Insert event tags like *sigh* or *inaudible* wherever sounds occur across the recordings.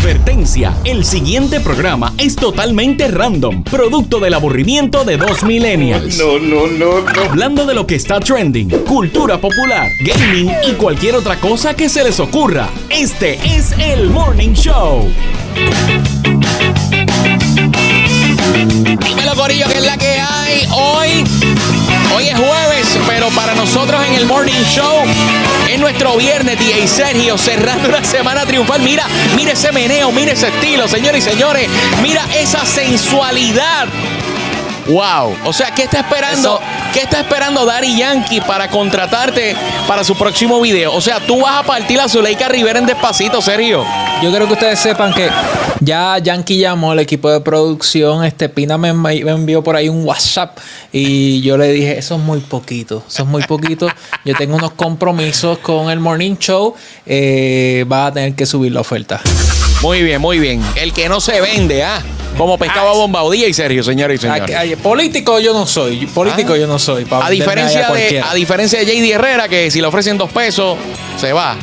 Advertencia, el siguiente programa es totalmente random, producto del aburrimiento de dos millennials. No, no, no, no. Hablando de lo que está trending, cultura popular, gaming y cualquier otra cosa que se les ocurra. Este es el Morning Show. Dímelo, Corillo, que es la que hay hoy. Hoy es jueves, pero para nosotros en el Morning Show es nuestro viernes, y Sergio, cerrando una semana triunfal. Mira, mira ese meneo, mira ese estilo, señores y señores. Mira esa sensualidad. Wow. O sea, ¿qué está esperando? ¿Qué está esperando Daddy Yankee para contratarte para su próximo video? O sea, tú vas a partir a Zuleika Rivera en despacito, Sergio. Yo quiero que ustedes sepan que ya Yankee llamó al equipo de producción. Este Pina me, me envió por ahí un WhatsApp y yo le dije: Eso es muy poquito, eso es muy poquito. Yo tengo unos compromisos con el Morning Show. Eh, va a tener que subir la oferta. Muy bien, muy bien. El que no se vende, ¿ah? Como pescado a y Sergio, señores y señores. Político yo no soy. Político Ah. yo no soy. A diferencia, de, cualquiera. a diferencia de JD Herrera, que si le ofrecen dos pesos, se va.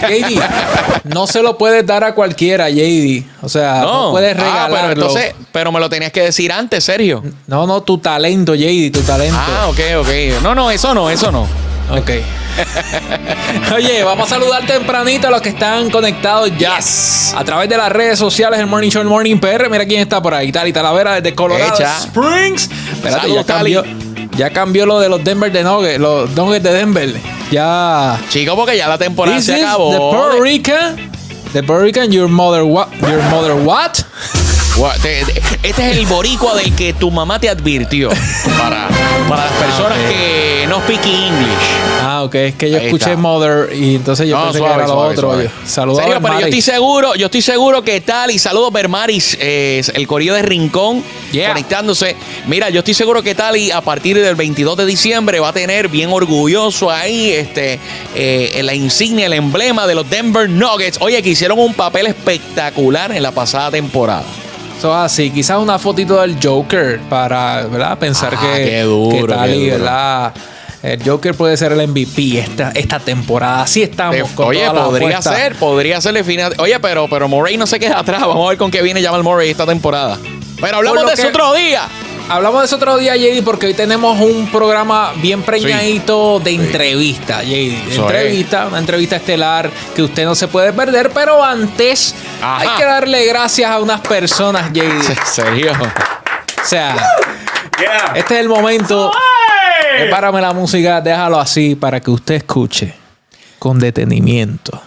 JD, *laughs* no se lo puedes dar a cualquiera, JD. O sea, no, puedes Ah, regalarlo. pero entonces, pero me lo tenías que decir antes, Sergio. No, no, tu talento, JD, tu talento. Ah, ok, ok. No, no, eso no, eso no. Ok. *laughs* Oye, vamos a saludar tempranito a los que están conectados ya. A través de las redes sociales, el Morning Show, el Morning PR. Mira quién está por ahí. Tali Talavera desde Colorado Echa. Springs. Espérate, Saludos, ya cambió, ya cambió lo de los Denver de Nuggets, los Nuggets de Denver. Ya. Chico, porque ya la temporada This se acabó. the Puerto Rican. The Puerto Rican, your mother what? Your mother what? Este es el boricua del que tu mamá te advirtió. *laughs* Para, para las personas que no speak English. Ah, ok. Es que yo Ahí escuché está. mother y entonces yo No, pensé suave, que era lo suave, otro. Saludos Serio, a pero yo Bermaris. estoy seguro, yo estoy seguro que tal y saludos Bermaris, eh, el corillo de Rincón Yeah. conectándose. Mira, yo estoy seguro que tal y a partir del 22 de diciembre va a tener bien orgulloso ahí este eh, la insignia, el emblema de los Denver Nuggets. Oye, que hicieron un papel espectacular en la pasada temporada. Eso es así, quizás una fotito del Joker para, ¿verdad? Pensar Ah, que, qué duro, que tal qué y, duro. ¿verdad? El Joker puede ser el MVP esta, esta temporada. Así estamos. Con Oye, podría ser, podría ser el final. Oye, pero, pero Murray no se queda atrás. Vamos a ver con qué viene Jamal Murray esta temporada. Pero hablamos de eso que- otro día. Hablamos de eso otro día, JD, porque hoy tenemos un programa bien preñadito de entrevista, JD. Eso entrevista, una entrevista estelar que usted no se puede perder, pero antes Ajá. hay que darle gracias a unas personas, JD. *laughs* Serio. O sea, este es el momento. Prepárame la música, déjalo así para que usted escuche con detenimiento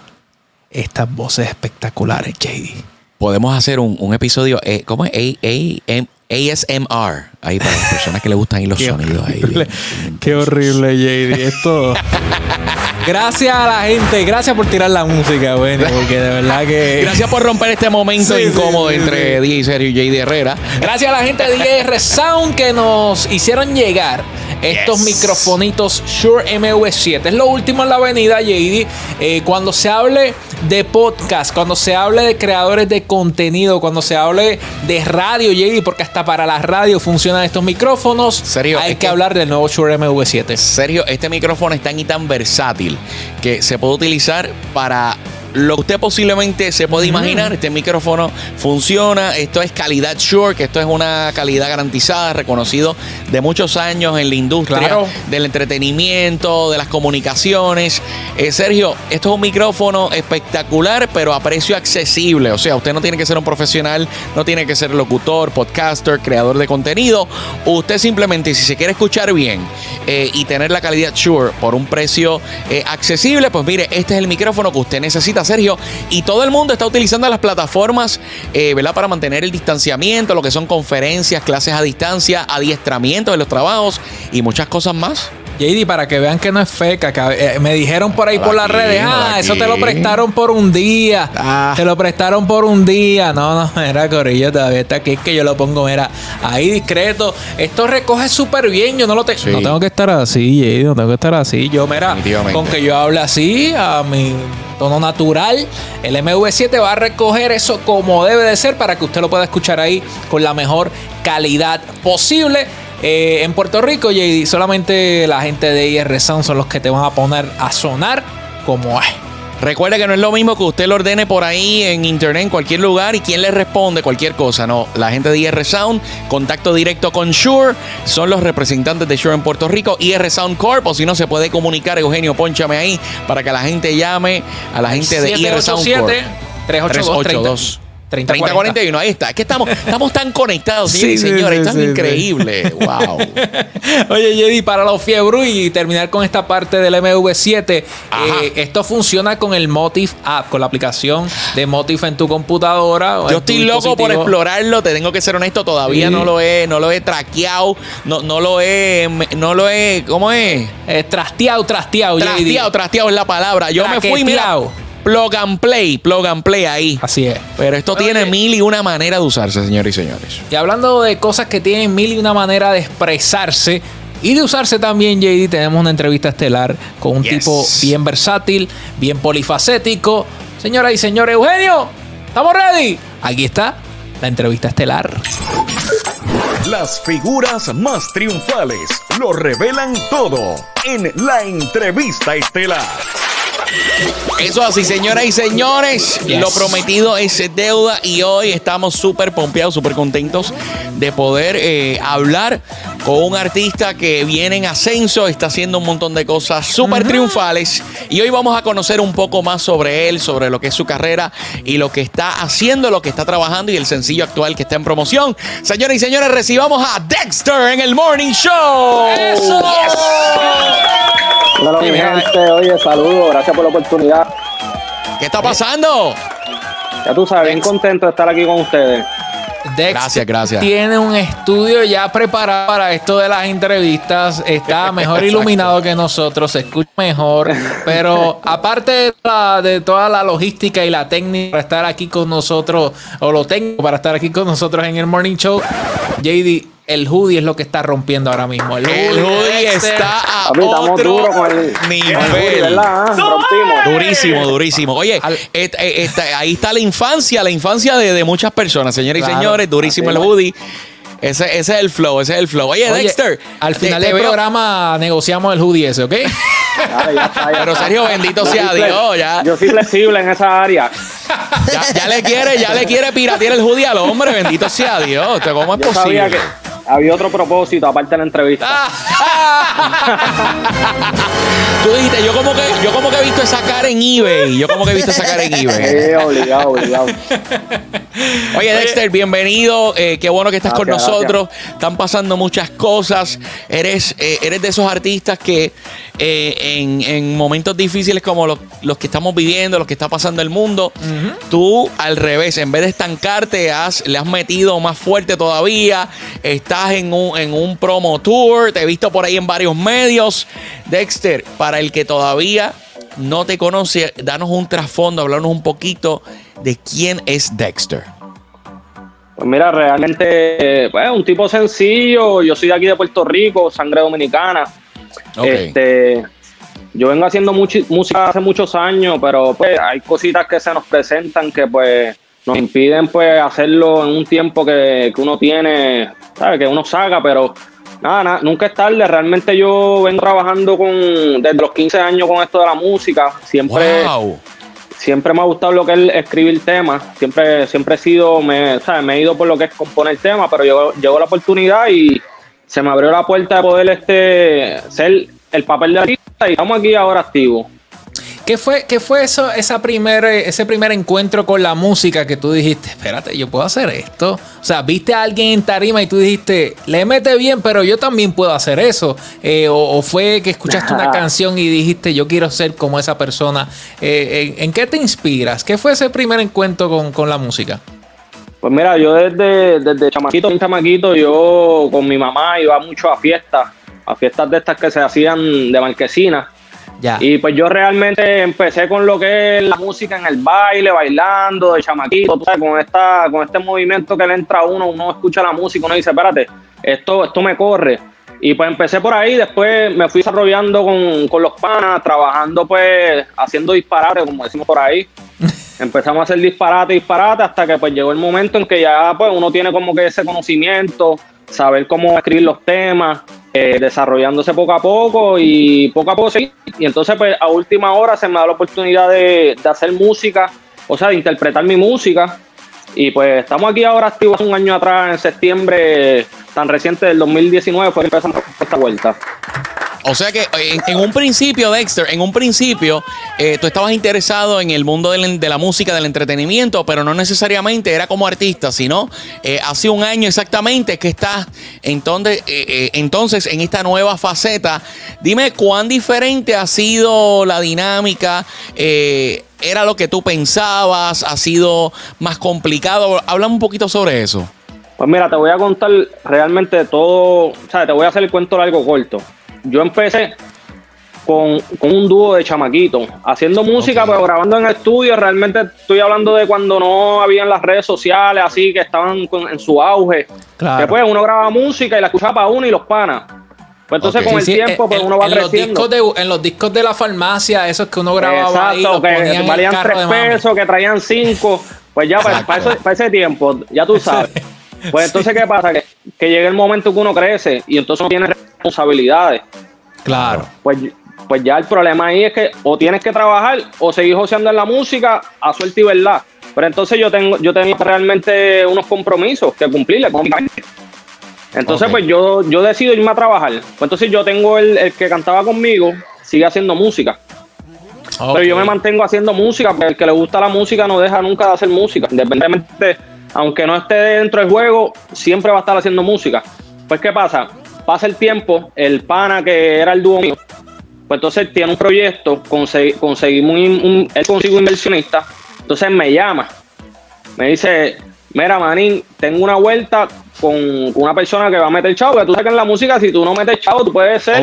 estas voces espectaculares, JD. Podemos hacer un, un episodio, eh, ¿cómo es? A- A- M- ASMR. Ahí para las personas que le gustan ahí los sonidos. Ahí. Qué horrible, JD. Esto. *laughs* gracias a la gente, gracias por tirar la música, bueno, porque de verdad que. Gracias por romper este momento Sí, sí, incómodo sí, entre. DJ Sergio y JD Herrera. Gracias a la gente de DR Sound que nos hicieron llegar estos Yes. microfonitos Shure MV7. Es lo último en la avenida, JD. Eh, cuando se hable de podcast, cuando se hable de creadores de contenido, cuando se hable de radio, JD, porque hasta para la radio funcionan estos micrófonos, Serio, hay es que, que- hablar del nuevo Shure MV7. Sergio, este micrófono es tan y tan versátil que se puede utilizar para lo que usted posiblemente se puede imaginar. Este micrófono funciona. Esto es calidad Shure, que esto es una calidad garantizada, reconocido de muchos años en la industria Claro. del entretenimiento, de las comunicaciones. Eh, Sergio, esto es un micrófono espectacular, pero a precio accesible. O sea, usted no tiene que ser un profesional, no tiene que ser locutor, podcaster, creador de contenido. Usted simplemente, si se quiere escuchar bien eh, y tener la calidad Shure por un precio eh, accesible, pues mire, este es el micrófono que usted necesita, Sergio. Y todo el mundo está utilizando las plataformas, eh, ¿verdad? Para mantener el distanciamiento, lo que son conferencias, clases a distancia, adiestramiento de los trabajos y muchas cosas más. JD, para que vean que no es feca, que, eh, me dijeron por ahí por las redes, ah, eso te lo prestaron por un día. Ah. Te lo prestaron por un día. No, no, *laughs* era Corillo, todavía está aquí, es que yo lo pongo, mira, ahí discreto. Esto recoge súper bien, yo no lo tengo. Sí. No tengo que estar así, JD, no tengo que estar así. Yo, mira, con que yo hable así, a mi tono natural, el MV7 va a recoger eso como debe de ser para que usted lo pueda escuchar ahí con la mejor calidad posible. Eh, en Puerto Rico, JD, solamente la gente de IR Sound son los que te van a poner a sonar como es. Recuerde que no es lo mismo que usted lo ordene por ahí en internet, en cualquier lugar, y quién le responde cualquier cosa. No, la gente de IR Sound, contacto directo con Shure, son los representantes de Shure en Puerto Rico, IR Sound Corp, o si no se puede comunicar, Eugenio, ponchame ahí para que la gente llame a la gente de IR Sound Corp. 382 3041, ahí está. Es que estamos, estamos tan conectados, señores y señores. Esto es increíble. Wow. *laughs* Oye, Jedi, para los fiebru y terminar con esta parte del MV7, eh, esto funciona con el Motif App, con la aplicación de Motif en tu computadora. Yo estoy loco por explorarlo, te tengo que ser honesto, todavía no lo he, no lo he traqueado, no, no lo he, no lo he, ¿cómo es? Eh, trasteado, trasteado. Trasteado, trasteado es la palabra. Yo me fui, mira plug and play, plug and play ahí. Así es. Pero esto tiene mil y una manera de usarse, señores y señores. Y hablando de cosas que tienen mil y una manera de expresarse y de usarse también, JD, tenemos una entrevista estelar con un tipo bien versátil, bien polifacético. Señoras y señores, Eugenio, ¿estamos ready? Aquí está la entrevista estelar. Las figuras más triunfales lo revelan todo en la entrevista estelar. Eso así, señoras y señores. Lo prometido es deuda y hoy estamos súper pompeados, súper contentos de poder eh, hablar con un artista que viene en ascenso, está haciendo un montón de cosas súper triunfales y hoy vamos a conocer un poco más sobre él, sobre lo que es su carrera y lo que está haciendo, lo que está trabajando y el sencillo actual que está en promoción. Señoras y señores, recibamos a Dexter en el Morning Show. ¡Eso! Hola, mi gente. Oye, saludos. Gracias por la oportunidad. ¿Qué está pasando? Ya tú sabes, bien contento de estar aquí con ustedes. Dex gracias, gracias. Tiene un estudio ya preparado para esto de las entrevistas. Está *laughs* mejor iluminado que nosotros, se escucha mejor. Pero *laughs* aparte de, toda la logística y la técnica para estar aquí con nosotros, o lo tengo para estar aquí con nosotros en el Morning Show, JD el hoodie es lo que está rompiendo ahora mismo. El, hoodie, está a otro con el nivel. Ah, durísimo, durísimo. Oye, eh, ahí está la infancia, la infancia de, muchas personas, señores y señores. Durísimo el hoodie. Ese, es el flow, ese es el flow. Oye, Dexter. Al final del programa negociamos el hoodie ese, ¿ok? *laughs* Pero Sergio, bendito sea Dios. Ya. Yo soy flexible en esa área. Ya, le quiere, ya le quiere piratear el hoodie al hombre, bendito sea Dios. ¿Cómo es posible? Había otro propósito aparte de la entrevista. *laughs* Tú dijiste, yo como que yo como que he visto esa cara en eBay. Yo como que he visto esa cara en eBay. Sí, obligado, obligado. Oye, Dexter, bienvenido. Eh, qué bueno que estás con nosotros. Están pasando muchas cosas. Eres, eh, eres de esos artistas que eh, en, momentos difíciles como los, que estamos viviendo, los que está pasando el mundo, tú al revés, en vez de estancarte, has, le has metido más fuerte todavía. Estás en un, en un promo tour. Te he visto por ahí en varios medios. Dexter, para el que todavía no te conoce, danos un trasfondo, hablarnos un poquito de quién es Dexter. Pues mira, realmente, pues, un tipo sencillo. Yo soy de aquí de Puerto Rico, sangre dominicana. Este, yo vengo haciendo música hace muchos años, pero pues hay cositas que se nos presentan que pues nos impiden pues hacerlo en un tiempo que, uno tiene, ¿sabes? Que uno saca, pero nada, nunca es tarde. Realmente yo vengo trabajando con desde los 15 años con esto de la música. Siempre, siempre me ha gustado lo que es escribir temas. Siempre, siempre he sido, me, ¿sabes? me he ido por lo que es componer temas, pero llegó, llegó la oportunidad y se me abrió la puerta de poder este ser el papel de artista y estamos aquí ahora activos. ¿Qué fue, qué fue eso, esa primer, ese primer encuentro con la música que tú dijiste, espérate, yo puedo hacer esto? O sea, viste a alguien en tarima y tú dijiste, le mete bien, pero yo también puedo hacer eso. Eh, o, fue que escuchaste una *laughs* canción y dijiste, yo quiero ser como esa persona. Eh, ¿en, qué te inspiras? ¿Qué fue ese primer encuentro con, con la música? Pues mira, yo desde, desde chamaquito, chamaquito, yo con mi mamá iba mucho a fiestas, a fiestas de estas que se hacían de marquesina. Ya. Y pues yo realmente empecé con lo que es la música en el baile, bailando, de chamaquito, con esta, con este movimiento que le entra a uno, uno escucha la música, uno dice, espérate, esto, esto me corre. Y pues empecé por ahí, después me fui desarrollando con, con los panas, trabajando pues, haciendo disparates, como decimos por ahí. *laughs* Empezamos a hacer disparate, disparate, hasta que pues llegó el momento en que ya pues uno tiene como que ese conocimiento, saber cómo escribir los temas. Eh, desarrollándose poco a poco y poco a poco sí. Y entonces, pues a última hora se me da la oportunidad de, hacer música, o sea, de interpretar mi música. Y pues estamos aquí ahora activos un año atrás, en septiembre tan reciente del 2019, fue que empezamos esta vuelta. O sea que en, en un principio, Dexter, en un principio, eh, tú estabas interesado en el mundo de, la música, del entretenimiento, pero no necesariamente era como artista, sino eh, hace un año exactamente que estás entonces, eh, eh, entonces en esta nueva faceta. Dime cuán diferente ha sido la dinámica. eh, ¿Era lo que tú pensabas? ¿Ha sido más complicado? Háblame un poquito sobre eso. Pues mira, te voy a contar realmente todo, o sea, te voy a hacer el cuento largo corto. Yo empecé con, con un dúo de chamaquitos, haciendo música, pero grabando en estudio. Realmente estoy hablando de cuando no habían las redes sociales, así que estaban con- en su auge. Claro. Después uno grababa música y la escuchaba para uno y los panas. Pues entonces con el Sí, tiempo, pues uno va en los, creciendo. discos de, en los discos de la farmacia, esos que uno grababa ahí, Exacto, en que el valían tres pesos, que traían cinco. Pues ya para, para ese, para ese tiempo, ya tú sabes. *laughs* Pues entonces, ¿qué pasa? Que, que llega el momento que uno crece y entonces uno tiene responsabilidades. Claro. Pues, pues ya el problema ahí es que o tienes que trabajar o seguir joseando en la música a suerte y verdad. Pero entonces yo tengo, yo tenía realmente unos compromisos que cumplir económicamente. Entonces, pues yo, yo decido irme a trabajar. Pues entonces yo tengo el, el que cantaba conmigo, sigue haciendo música. Pero yo me mantengo haciendo música, porque el que le gusta la música no deja nunca de hacer música. Independientemente, aunque no esté dentro del juego, siempre va a estar haciendo música. Pues, ¿qué pasa? Pasa el tiempo, el pana que era el dúo mío, pues entonces tiene un proyecto, consegui- conseguimos un, un- él consigue un inversionista, entonces me llama, me dice, mira Manín, tengo una vuelta con, una persona que va a meter chavo, que tú sabes que en la música si tú no metes chavo, tú puedes ser,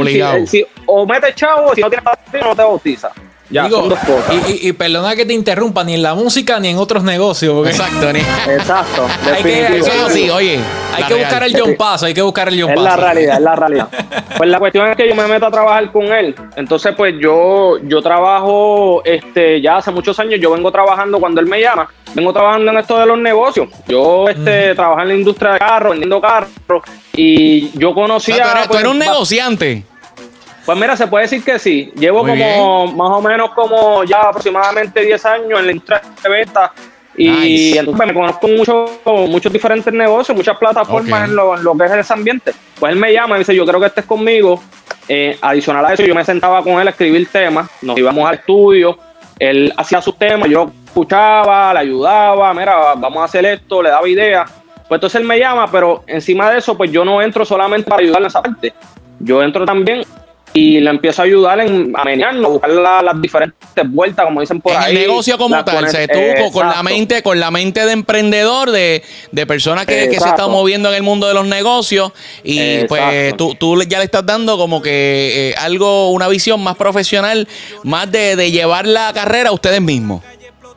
si- o metes chavo, si no tienes no te bautiza. Ya, Digo, son dos cosas. y, y- y perdona que te interrumpa, ni en la música ni en otros negocios. porque Exacto, Ni- *laughs* Exacto, Hay que-. Eso es así, oye. Hay la que real. buscar el John Paso, hay que buscar el John Es Paso. la realidad, es la realidad. *laughs* Pues la cuestión es que yo me meto a trabajar con él. Entonces, pues yo, yo trabajo, este, ya hace muchos años, yo vengo trabajando cuando él me llama, vengo trabajando en esto de los negocios. Yo, este, trabajo en la industria de carros, vendiendo carros, y yo O conocía. sea, tú eres, tú pues, eres un ba- negociante. Pues mira, se puede decir que sí. Llevo Muy como más o menos como ya aproximadamente 10 años en la industria de ventas. Y Nice. entonces pues, me conozco muchos muchos diferentes negocios, muchas plataformas en, lo, en lo que es ese ambiente. Pues él me llama y dice, yo creo que estés conmigo. Eh, adicional a eso, yo me sentaba con él a escribir temas, nos íbamos al estudio, él hacía sus temas, yo escuchaba, le ayudaba, mira, vamos a hacer esto, le daba ideas. Pues entonces él me llama, pero encima de eso, pues yo no entro solamente para ayudarle en esa parte. Yo entro también y le empiezo a ayudar en, a menearnos, a buscar la- las diferentes vueltas, como dicen por en ahí. el negocio como tal, se tú con- la mente, con la mente de emprendedor, de, de persona que, que se está Exacto. moviendo en el mundo de los negocios y Exacto. pues tú, tú ya le estás dando como que eh, algo, una visión más profesional, más de, de llevar la carrera a ustedes mismos.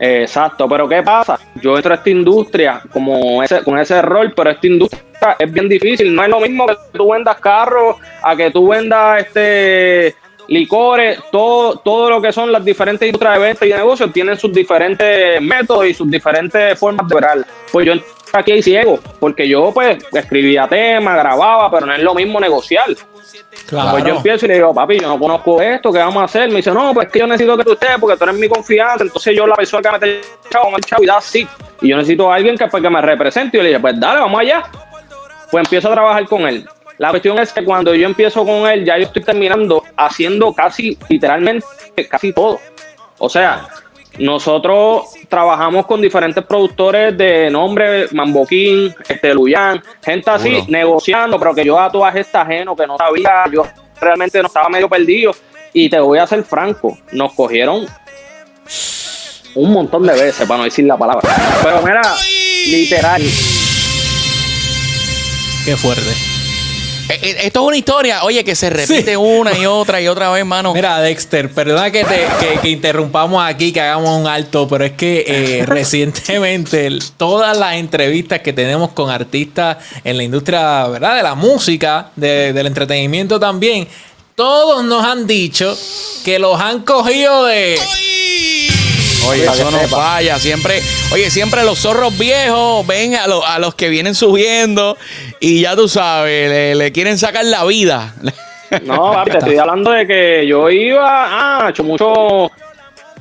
Exacto, pero ¿qué pasa? Yo entro a esta industria como ese, con ese rol, pero esta industria es bien difícil. No es lo mismo que tú vendas carros a que tú vendas este licores, todo, todo lo que son las diferentes industrias de venta y de negocios tienen sus diferentes métodos y sus diferentes formas de operar. Pues yo aquí ahí ciego, porque yo pues escribía temas, grababa, pero no es lo mismo negociar. Claro. Pues yo empiezo y le digo, papi, yo no conozco esto, ¿qué vamos a hacer? Me dice, no, pues es que yo necesito que tú estés porque tú eres mi confianza. Entonces yo, la persona que me el chavo, el chavo y da así. Y yo necesito a alguien que, pues, que me represente. Y yo le dije, pues dale, vamos allá. Pues empiezo a trabajar con él. La cuestión es que cuando yo empiezo con él, ya yo estoy terminando haciendo casi, literalmente, casi todo. O sea, nosotros trabajamos con diferentes productores de nombre, Mamboquín, este Luyan, gente así, negociando, pero que yo a toda gente ajeno, que no sabía, yo realmente no estaba medio perdido. Y te voy a ser franco, nos cogieron un montón de veces, para no decir la palabra. Pero mira, literal, Qué fuerte. Eh, eh, Esto es una historia, oye, que se repite Sí. una y otra y otra vez, mano. Mira, Dexter, perdona que, te, que, que interrumpamos aquí, que hagamos un alto, pero es que eh, *laughs* recientemente el- todas las entrevistas que tenemos con artistas en la industria, ¿verdad? De la música, de- del entretenimiento también, todos nos han dicho que los han cogido de... Oye, Para eso no sepa. falla. Siempre, oye, siempre los zorros viejos ven a, lo- a los que vienen subiendo y ya tú sabes, le, le quieren sacar la vida. *laughs* No, papi, te estoy hablando de que yo iba, ah, hecho muchos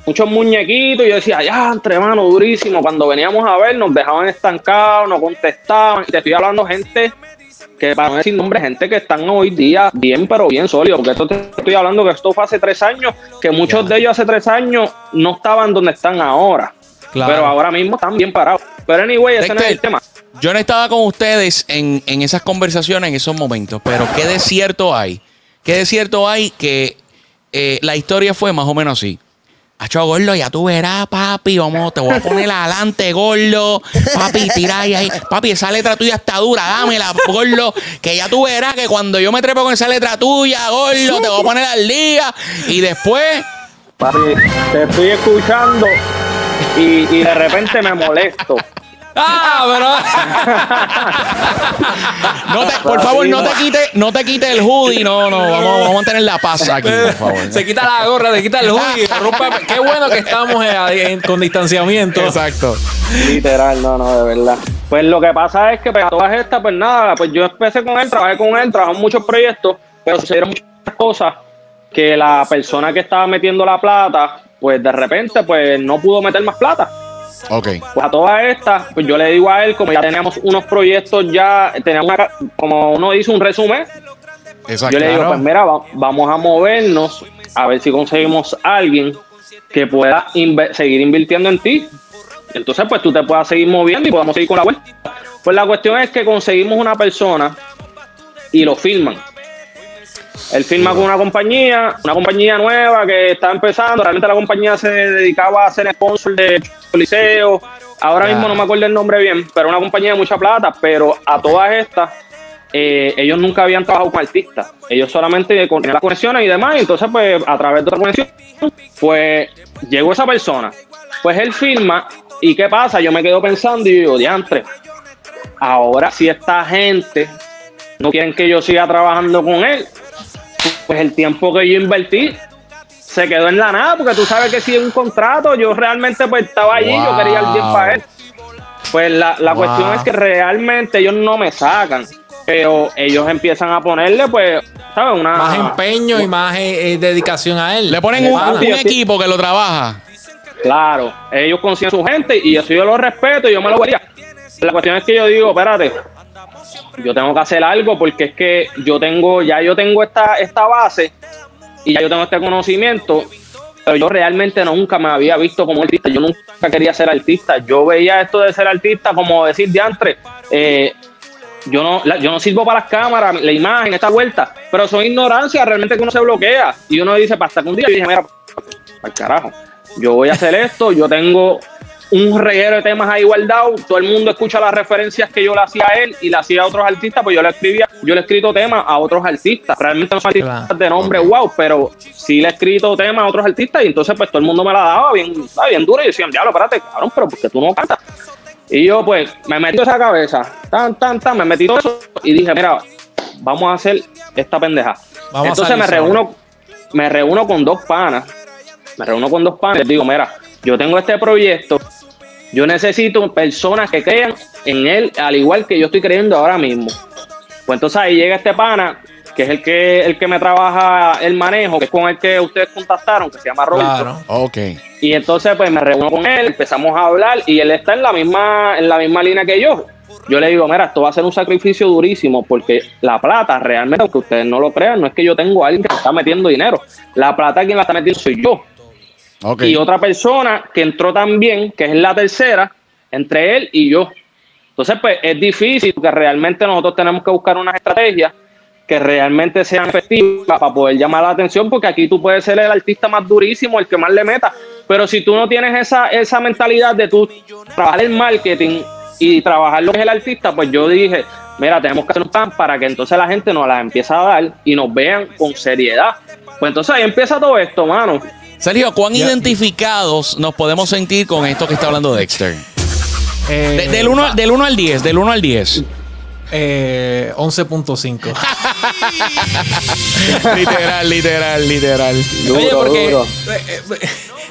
muchos muñequitos y yo decía, ya, entre mano, durísimo. Cuando veníamos a ver, nos dejaban estancados, no contestaban. Y te estoy hablando gente que, para no decir nombre, gente que están hoy día bien, pero bien sólidos. Porque esto te estoy hablando que esto fue hace tres años, que muchos de ellos hace tres años no estaban donde están ahora. Claro. Pero ahora mismo están bien parados. Pero anyway, ese no es el tema. Yo no estaba con ustedes en, en esas conversaciones en esos momentos, pero ¿qué de cierto hay? ¿Qué de cierto hay que eh, la historia fue más o menos así? Acho, gordo, ya tú verás, papi. Vamos, te voy a poner adelante, gordo. Papi, tira ahí, ahí. Papi, esa letra tuya está dura. Dámela, gordo. Que ya tú verás que cuando yo me trepo con esa letra tuya, gordo, te voy a poner al día. Y después, Papi, te estoy escuchando y, y de repente me molesto. Ah, *laughs* no te, por favor, no te quite, no te quite el hoodie. No, no, vamos, vamos a mantener la paz aquí, por favor. pero se quita la gorra, se quita el hoodie, rompe- Qué bueno que estamos eh, en- con distanciamiento. Exacto. Literal, no, no, de verdad. Pues lo que pasa es que pues, a todas estas, pues nada, pues yo empecé con él, trabajé con él, trabajamos en muchos proyectos, pero sucedieron muchas cosas que la persona que estaba metiendo la plata, pues de repente, pues no pudo meter más plata. Ok. Pues a todas estas, pues yo le digo a él, como ya teníamos unos proyectos ya, teníamos una, como uno dice un resumen, Exacto. yo le digo, pues mira, va- vamos a movernos a ver si conseguimos a alguien que pueda seguir invirtiendo en ti. Entonces, pues tú te puedas seguir moviendo y podamos seguir con la vuelta. Pues la cuestión es que conseguimos una persona y lo firman. Él firma con una compañía, una compañía nueva que está empezando. Realmente la compañía se dedicaba a ser sponsor de liceo. Ahora mismo no me acuerdo el nombre bien, pero una compañía de mucha plata. Pero a todas estas, eh, ellos nunca habían trabajado con artistas. Ellos solamente con las conexiones y demás. Entonces, pues a través de otra conexión, pues llegó esa persona. Pues él firma. ¿Y qué pasa? Yo me quedo pensando y digo, diantre, ahora si esta gente no quieren que yo siga trabajando con él, pues el tiempo que yo invertí se quedó en la nada, porque tú sabes que si es un contrato, yo realmente pues estaba allí, yo quería el bien para él. Pues la, la Wow. cuestión es que realmente ellos no me sacan, pero ellos empiezan a ponerle pues, ¿sabes? Una, Más empeño y más eh, eh, dedicación a él. Le ponen un equipo que lo trabaja. Claro, ellos consiguen su gente y eso yo lo respeto y yo me lo vería. La cuestión es que yo digo, espérate, yo tengo que hacer algo porque es que yo tengo, ya yo tengo esta, esta base y ya yo tengo este conocimiento, pero yo realmente nunca me había visto como artista, yo nunca quería ser artista, yo veía esto de ser artista como decir diantre, eh, yo no, yo no sirvo para las cámaras, la imagen, esta vuelta, pero son ignorancia realmente que uno se bloquea y uno dice, hasta que un día yo dije, mira, al carajo, yo voy a hacer esto, yo tengo un reguero de temas ahí guardados, todo el mundo escucha las referencias que yo le hacía a él y le hacía a otros artistas, pues yo le escribía, yo le he escrito temas a otros artistas, realmente no son artistas de nombre wow, pero sí le he escrito temas a otros artistas y entonces pues todo el mundo me la daba bien, bien duro y decían, diablo, espérate, cabrón, pero porque tú no cantas. Y yo pues me metí esa cabeza, tan, tan, tan, me metí todo eso y dije, mira, vamos a hacer esta pendeja. Vamos entonces me reúno, me reúno con dos panas, me reúno con dos panas y les digo, mira, yo tengo este proyecto, yo necesito personas que crean en él al igual que yo estoy creyendo ahora mismo. Pues entonces ahí llega este pana, que es el que el que me trabaja el manejo, que es con el que ustedes contactaron, que se llama Roberto. Claro. Ok. Y entonces pues me reúno con él, empezamos a hablar y él está en la misma en la misma línea que yo. Yo le digo, mira, esto va a ser un sacrificio durísimo porque la plata realmente, aunque ustedes no lo crean, no es que yo tengo a alguien que me está metiendo dinero. La plata quien la está metiendo soy yo. Y otra persona que entró también, que es la tercera, entre él y yo. Entonces, pues es difícil porque realmente nosotros tenemos que buscar unas estrategias que realmente sean efectivas para poder llamar la atención, porque aquí tú puedes ser el artista más durísimo, el que más le meta, pero si tú no tienes esa, esa mentalidad de tú trabajar el marketing y trabajar lo que es el artista, pues yo dije, mira, tenemos que hacer un plan para que entonces la gente nos la empiece a dar y nos vean con seriedad. Pues entonces ahí empieza todo esto, mano. Sergio, ¿cuán identificados nos podemos sentir con esto que está hablando Dexter? Eh, De- del 1 del uno al 10, del 1 al 10. eh, 11.5. *laughs* literal, literal, literal. Duro, Oye, porque duro. eh, eh,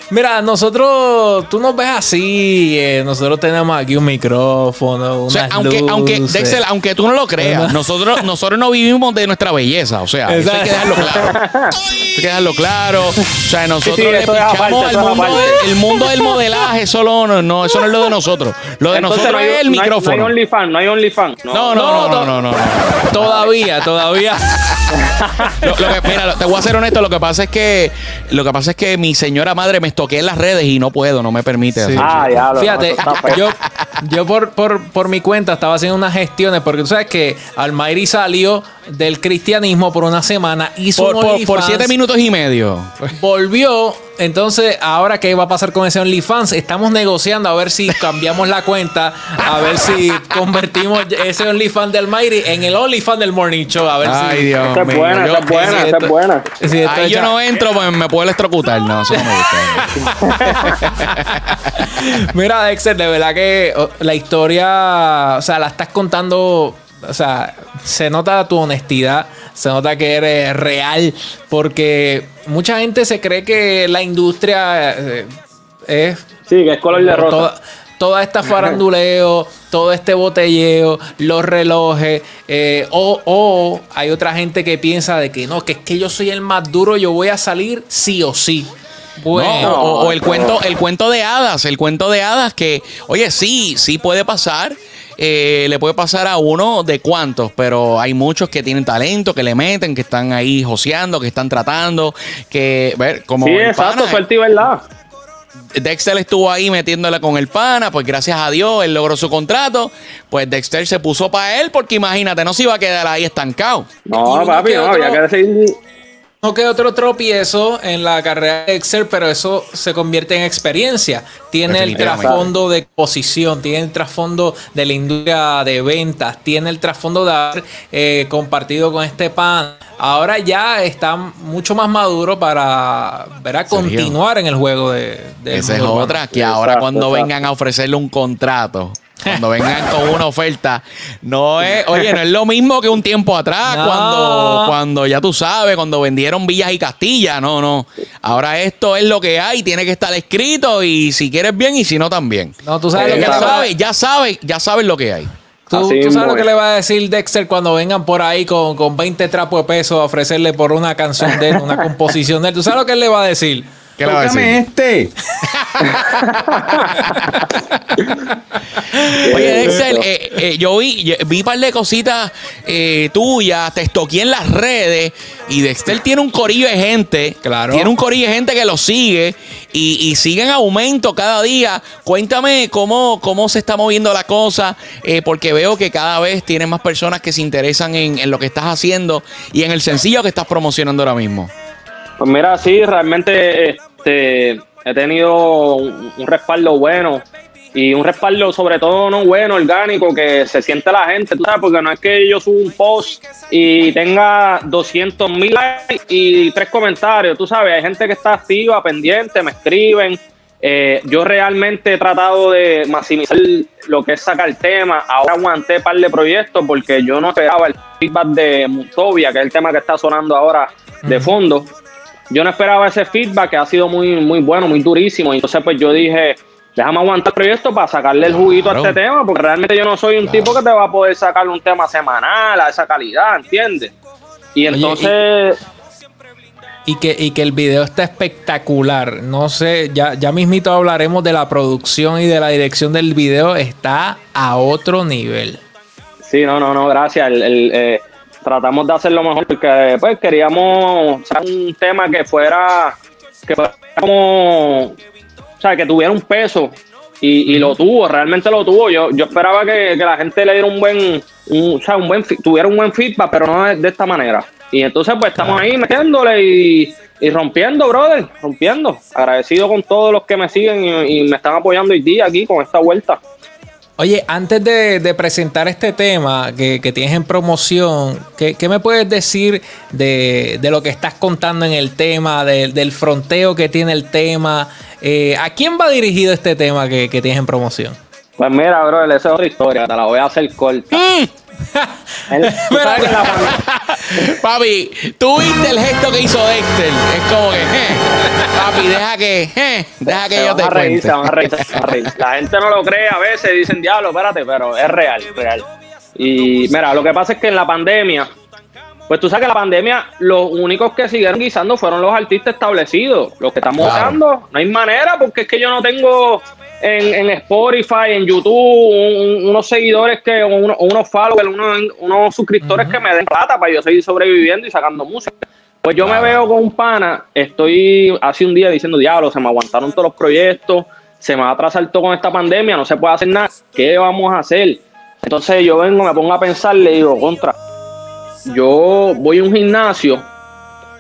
Mira, nosotros, tú nos ves así, eh, nosotros tenemos aquí un micrófono, O sea, unas aunque, aunque. Dexter, aunque tú no lo creas, nosotros, nosotros no vivimos de nuestra belleza. O sea, eso hay que dejarlo claro. Hay que dejarlo claro. O sea, nosotros Sí, sí, le pichamos al mundo, el mundo del modelaje. Eso no, no, eso no es lo de nosotros. Lo de Entonces, nosotros no hay, es el no hay- micrófono. No hay OnlyFans, no hay OnlyFans. No, no, no, no, no, no, no. Todavía, todavía. Lo, lo que, mira, te voy a ser honesto, lo que pasa es que lo que pasa es que mi señora madre me en las redes y no puedo, no me permite. Sí. Ah, diablo. Fíjate, no, yo, yo por, por, por mi cuenta estaba haciendo unas gestiones porque tú sabes que Almairi salió del cristianismo por una semana, hizo por, un por, por siete minutos y medio. volvió. Entonces, ahora qué va a pasar con ese OnlyFans, estamos negociando a ver si cambiamos la cuenta, a ver si convertimos ese OnlyFans del Almairi en el OnlyFans del Morning Show, a ver Ay, si. Dios Esa es mío. buena, Yo- esa es buena, si esa esto- es buena. si Ahí yo no entro, pues me puedo electrocutar. No, eso no me gusta. *laughs* Mira, Dexter, de verdad que o, la historia, o sea, la estás contando, o sea, se nota tu honestidad, se nota que eres real, porque mucha gente se cree que la industria eh, es Sí, que es color de rosa. Toda, toda esta *laughs* faranduleo, todo este botelleo, los relojes, eh, o, o hay otra gente que piensa de que no, que es que yo soy el más duro, yo voy a salir sí o sí. Bueno, No, o, o el cuento, el cuento de hadas, el cuento de hadas que, oye, sí, sí puede pasar. Eh, le puede pasar a uno de cuantos, pero hay muchos que tienen talento, que le meten, que están ahí joseando, que están tratando, que ver como Sí, exacto, pana, suerte y verdad. Dexter estuvo ahí metiéndole con el pana, pues gracias a Dios él logró su contrato, pues Dexter se puso para él porque imagínate, no se iba a quedar ahí estancado. No, papi, no, había que decir. No que otro tropiezo en la carrera de Excel, pero eso se convierte en experiencia. Tiene el trasfondo de exposición, tiene el trasfondo de la industria de ventas, tiene el trasfondo de haber eh, compartido con este pan. Ahora ya está mucho más maduro para ¿verdad? Sergio. continuar en el juego de, del Esa es otra, que ahora Exacto, cuando exacto. vengan a ofrecerle un contrato, cuando vengan con una oferta, no es, *laughs* oye, no es lo mismo que un tiempo atrás, No. cuando, cuando ya tú sabes, cuando vendieron Villas y Castilla, no, no. Ahora esto es lo que hay, tiene que estar escrito y si quieres bien y si no también. No, tú sabes Pero lo que ya va- sabes, ya sabes, ya sabes lo que hay. Tú, Así tú mismo sabes lo que le va a decir Dexter cuando vengan por ahí con, con 20 trapos de peso a ofrecerle por una canción de él, una *laughs* composición de él. ¿Tú sabes lo que él le va a decir? ¿Qué le va a decir? este. *laughs* *laughs* Oye, Dexter, eh, eh, yo vi, yo vi un par de cositas eh, tuyas, te estoqué en las redes y Dexter tiene un corillo de gente. Claro. Tiene un corillo de gente que lo sigue y, y sigue en aumento cada día. Cuéntame cómo, cómo se está moviendo la cosa, eh, porque veo que cada vez tienes más personas que se interesan en, en lo que estás haciendo y en el sencillo que estás promocionando ahora mismo. Pues mira, sí, realmente este, he tenido un, un respaldo bueno y un respaldo sobre todo no bueno, orgánico, que se siente la gente, tú sabes, porque no es que yo suba un post y tenga 200 mil likes y tres comentarios, tú sabes, hay gente que está activa, pendiente, me escriben. Eh, yo realmente he tratado de maximizar lo que es sacar tema. Ahora aguanté un par de proyectos porque yo no esperaba el feedback de Mutovia, que es el tema que está sonando ahora de fondo yo no esperaba ese feedback que ha sido muy, muy bueno, muy durísimo. Entonces, pues yo dije, déjame aguantar el proyecto para sacarle el juguito Claro. a este tema, porque realmente yo no soy un tipo que te va a poder sacar un tema semanal a esa calidad, ¿entiendes? Y Oye, entonces, Y que, y que el video está espectacular. No sé, ya, ya mismito hablaremos de la producción y de la dirección del video. Está a otro nivel. sí, no, no, no, gracias. El, el, eh, tratamos de hacerlo mejor porque pues queríamos sacar un tema que fuera, que fuera como, o sea, que tuviera un peso y, y lo tuvo, realmente lo tuvo. Yo, yo esperaba que, que la gente le diera un buen, un, o sea, un buen, tuviera un buen feedback, pero no de, de esta manera. Y entonces pues estamos ahí metiéndole y, y rompiendo, brother, rompiendo. Agradecido con todos los que me siguen y, y me están apoyando hoy día aquí con esta vuelta. Oye, antes de, de presentar este tema que, que tienes en promoción, ¿qué, qué me puedes decir de, de lo que estás contando en el tema, del- del fronteo que tiene el tema? Eh, ¿A quién va dirigido este tema que, que tienes en promoción? Pues mira, brother, esa es otra historia, te la voy a hacer corta. El- *laughs* *laughs* Papi, tú viste el gesto que hizo Dexter. Es como que, eh, papi, deja que, eh, deja que Se yo te a reír, cuente. se van a reír, se van a reír. La gente no lo cree a veces, dicen, diablo, espérate, pero es real, real. Y mira, lo que pasa es que en la pandemia, pues tú sabes que la pandemia, los únicos que siguieron guisando fueron los artistas establecidos. Los que estamos Claro. usando, no hay manera, porque es que yo no tengo en, en Spotify, en YouTube, un- un- unos seguidores que, o unos, o unos followers, unos, unos suscriptores que me den plata para yo seguir sobreviviendo y sacando música. Pues yo me veo con un pana, estoy hace un día diciendo, diablo, se me aguantaron todos los proyectos, se me va a atrasar todo con esta pandemia, no se puede hacer nada, ¿qué vamos a hacer? Entonces yo vengo, me pongo a pensar, le digo, contra, yo voy a un gimnasio